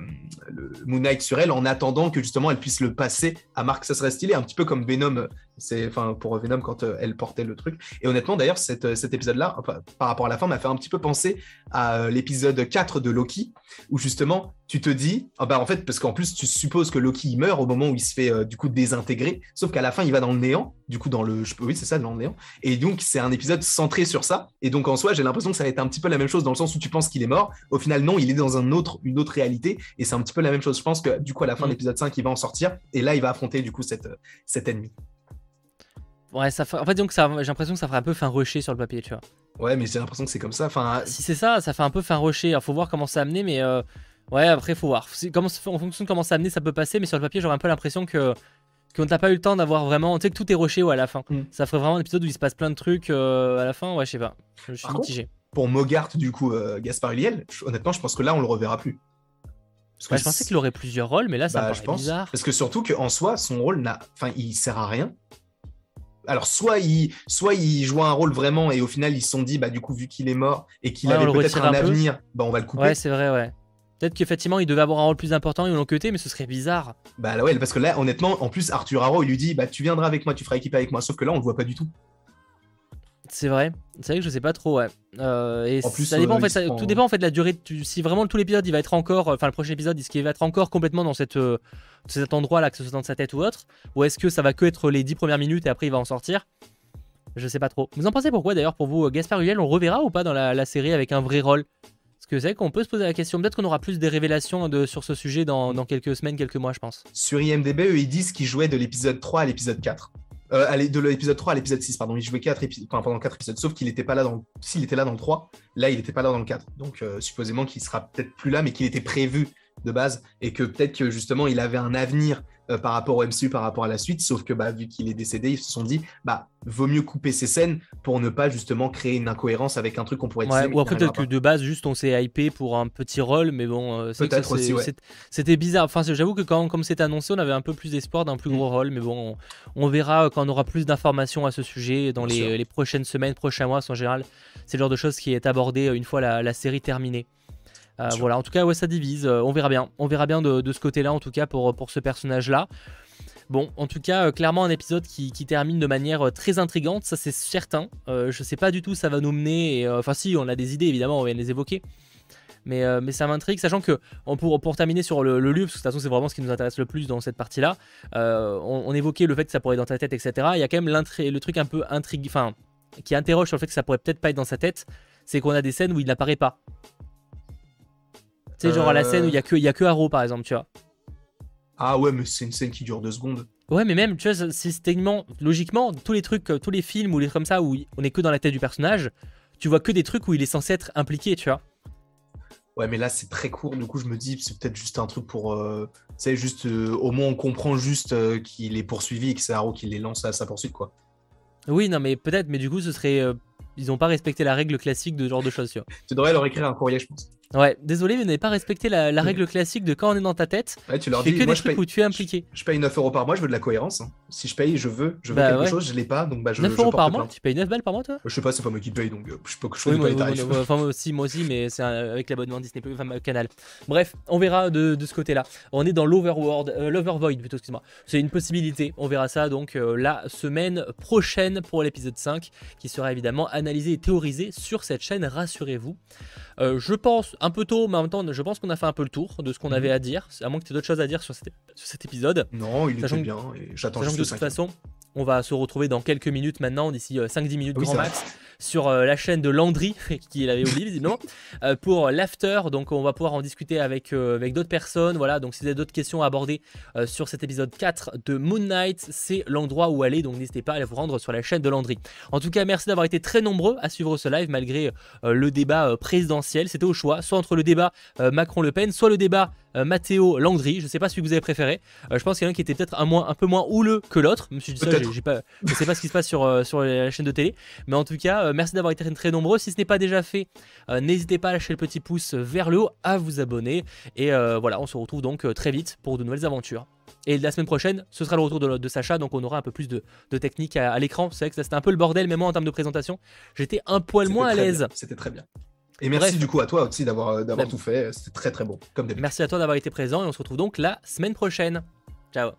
le, Moon Knight sur elle en attendant que justement elle puisse le passer à Mark. Ça serait stylé, un petit peu comme Venom, c'est enfin pour Venom quand euh, elle portait le truc. Et honnêtement, d'ailleurs, cet épisode-là, par rapport à la fin, m'a fait un petit peu penser à l'épisode 4 de Loki, où justement tu te dis, ah bah en fait, parce qu'en plus tu supposes que Loki meurt au moment où il se fait du coup désintégrer, sauf qu'à la fin il va dans le néant, du coup dans le, oui c'est ça, dans le néant. Et donc c'est un épisode centré sur ça. Et donc en soi, j'ai l'impression que ça va être un petit peu la même chose dans le sens où tu penses qu'il est mort. Au final, non, il est dans un autre une autre réalité. Et c'est un petit peu la même chose. Je pense que du coup, à la fin de mm. l'épisode 5, il va en sortir. Et là, il va affronter du coup cette, cet ennemi. Ouais, ça fait... en fait, donc ça, j'ai l'impression que ça ferait un peu fin rocher sur le papier, tu vois. Ouais, mais j'ai l'impression que c'est comme ça. Enfin, si c'est ça, ça fait un peu fin rocher. Il faut voir comment ça amener, mais euh, ouais, après, faut voir. Comment, en fonction de comment ça amener, ça peut passer, mais sur le papier, j'aurais un peu l'impression que qu'on n'a pas eu le temps d'avoir vraiment. Tu sais que tout est rocher ouais, à la fin. Mm. Ça ferait vraiment un épisode où il se passe plein de trucs euh, à la fin. Ouais, je sais pas. Je, suis mitigé. Pour Mogart, du coup, euh, Gaspard Ulliel, honnêtement, je pense que là, on le reverra plus. Parce je pensais qu'il aurait plusieurs rôles, mais là, ça bah, me paraît bizarre. Parce que surtout qu'en soi, son rôle n'a, enfin, il sert à rien. Alors, soit il, soit il joue un rôle vraiment, et au final, ils se sont dit, bah, du coup, vu qu'il est mort et qu'il avait peut-être un, avenir, bah, on va le couper. Ouais, c'est vrai, ouais. Peut-être qu'effectivement, il devait avoir un rôle plus important, ils l'ont cuté, mais ce serait bizarre. Bah ouais, parce que là, honnêtement, en plus, Arthur Harrow, il lui dit, bah, tu viendras avec moi, tu feras équipe avec moi. Sauf que là, on le voit pas du tout. C'est vrai, c'est vrai que je sais pas trop, ouais. Euh, et en plus, ça dépend, en euh, fait, tout dépend en fait de la durée. si vraiment tout l'épisode il va être encore, enfin le prochain épisode, est-ce qu'il va être encore complètement dans cette, euh, cet endroit-là, que ce soit dans sa tête ou autre, ou est-ce que ça va que être les 10 premières minutes et après il va en sortir? Je sais pas trop. Vous en pensez pourquoi d'ailleurs pour vous, Gaspard Huel, on reverra ou pas dans la, série avec un vrai rôle? Parce que c'est vrai qu'on peut se poser la question. Peut-être qu'on aura plus des révélations de, sur ce sujet dans, dans quelques semaines, quelques mois, je pense. Sur IMDb, eux, ils disent qu'ils jouaient de l'épisode 3 à l'épisode 4. Euh, de l'épisode 3 à l'épisode 6, pardon. Il jouait 4 pendant 4 épisodes, sauf qu'il n'était pas là dans. S'il était là dans le 3, là, il n'était pas là dans le 4. Donc, euh, supposément qu'il sera peut-être plus là, mais qu'il était prévu de base et que peut-être que justement il avait un avenir euh, par rapport au MCU, par rapport à la suite, sauf que bah, vu qu'il est décédé, ils se sont dit bah vaut mieux couper ces scènes pour ne pas justement créer une incohérence avec un truc qu'on pourrait ouais, ou après peut-être que de base juste on s'est hypé pour un petit rôle, mais bon, euh, peut-être aussi. C'était bizarre. Enfin, j'avoue que quand comme c'était annoncé, on avait un peu plus d'espoir d'un plus gros mm. rôle, mais bon, on, verra quand on aura plus d'informations à ce sujet dans les, prochaines semaines, prochains mois. En général, c'est le genre de choses qui est abordé une fois la série terminée. Euh, voilà, en tout cas, ouais, ça divise. Euh, on verra bien. On verra bien de, ce côté-là, en tout cas, pour, pour ce personnage-là. Bon, en tout cas, euh, clairement un épisode qui, termine de manière très intrigante, ça c'est certain. je sais pas du tout où ça va nous mener. enfin, si, on a des idées, évidemment, on vient de les évoquer. Mais, mais ça m'intrigue, sachant que pour, pour terminer sur le, lieu, parce que de toute façon c'est vraiment ce qui nous intéresse le plus dans cette partie-là, on, évoquait le fait que ça pourrait être dans ta tête, etc. Il y a quand même le truc un peu intrigue, enfin, qui interroge sur le fait que ça pourrait peut-être pas être dans sa tête, c'est qu'on a des scènes où il n'apparaît pas. Tu sais, genre à la scène où il y a que, y a que Arrow, par exemple, tu vois. Ah ouais, mais c'est une scène qui dure deux secondes. Ouais, mais même, tu vois, systémiquement, logiquement, tous les trucs, tous les films ou les trucs comme ça où on est que dans la tête du personnage, tu vois que des trucs où il est censé être impliqué, tu vois. Ouais, mais là, c'est très court. Du coup, je me dis, c'est peut-être juste un truc pour. Euh, tu sais, juste. Euh, au moins, on comprend juste euh, qu'il est poursuivi et que c'est Arrow qui les lance à sa poursuite, quoi. Oui, non, mais peut-être, mais du coup, ce serait. ils n'ont pas respecté la règle classique de ce genre de choses, tu vois. Tu devrais leur écrire un courrier, je pense. Ouais, désolé, mais vous n'avez pas respecté la, règle classique de quand on est dans ta tête. Ouais, tu leur dis, que des trucs où tu es impliqué. Je, paye 9 euros par mois, je veux de la cohérence. Hein. Si je paye, je veux, je veux bah quelque chose, je l'ai pas, donc bah je 9 euros par mois Tu payes 9 balles par mois, toi? Je sais pas, c'est pas moi qui paye, donc euh, je peux que je oui, pas les tarifs. enfin, moi aussi, moi aussi, mais c'est avec l'abonnement Disney Plus, enfin, canal. Bref, on verra de, de ce côté-là. On est dans l'Overworld, euh, l'Overvoid plutôt, excuse-moi. C'est une possibilité, on verra ça donc euh, la semaine prochaine pour l'épisode 5, qui sera évidemment analysé et théorisé sur cette chaîne, rassurez-vous. Euh, je pense un peu tôt, mais en même temps, je pense qu'on a fait un peu le tour de ce qu'on avait mhm. à dire. À moins que tu aies d'autres choses à dire sur cet, épisode. Non, il était bien. J'attends juste de toute façon, on va se retrouver dans quelques minutes maintenant, d'ici 5-10 euh, minutes grand max sur euh, la chaîne de Landry, qui l'avait oublié visiblement, euh, pour l'after. Donc on va pouvoir en discuter avec, avec d'autres personnes. Voilà, donc si vous avez d'autres questions à aborder sur cet épisode 4 de Moon Knight, c'est l'endroit où aller. Donc n'hésitez pas à vous rendre sur la chaîne de Landry. En tout cas, merci d'avoir été très nombreux à suivre ce live malgré le débat présidentiel. C'était au choix, soit entre le débat Macron-Le Pen, soit le débat euh, Matteo Landry. Je sais pas celui que vous avez préféré. je pense qu'il y en a un qui était peut-être un, un peu moins houleux que l'autre. Je me suis dit ça, j'ai pas, je sais pas ce qui se passe sur, sur la chaîne de télé. Mais en tout cas, merci d'avoir été très nombreux. Si ce n'est pas déjà fait, n'hésitez pas à lâcher le petit pouce vers le haut, à vous abonner. Et voilà, on se retrouve donc très vite pour de nouvelles aventures. Et la semaine prochaine, ce sera le retour de, Sacha, donc on aura un peu plus de, technique à, l'écran. C'est vrai que c'était un peu le bordel, mais moi en termes de présentation, j'étais un poil moins à l'aise. C'était très bien. Et merci du coup à toi aussi d'avoir euh, d'avoir tout fait. C'était très très bon, comme Merci à toi d'avoir été présent et on se retrouve donc la semaine prochaine. Ciao.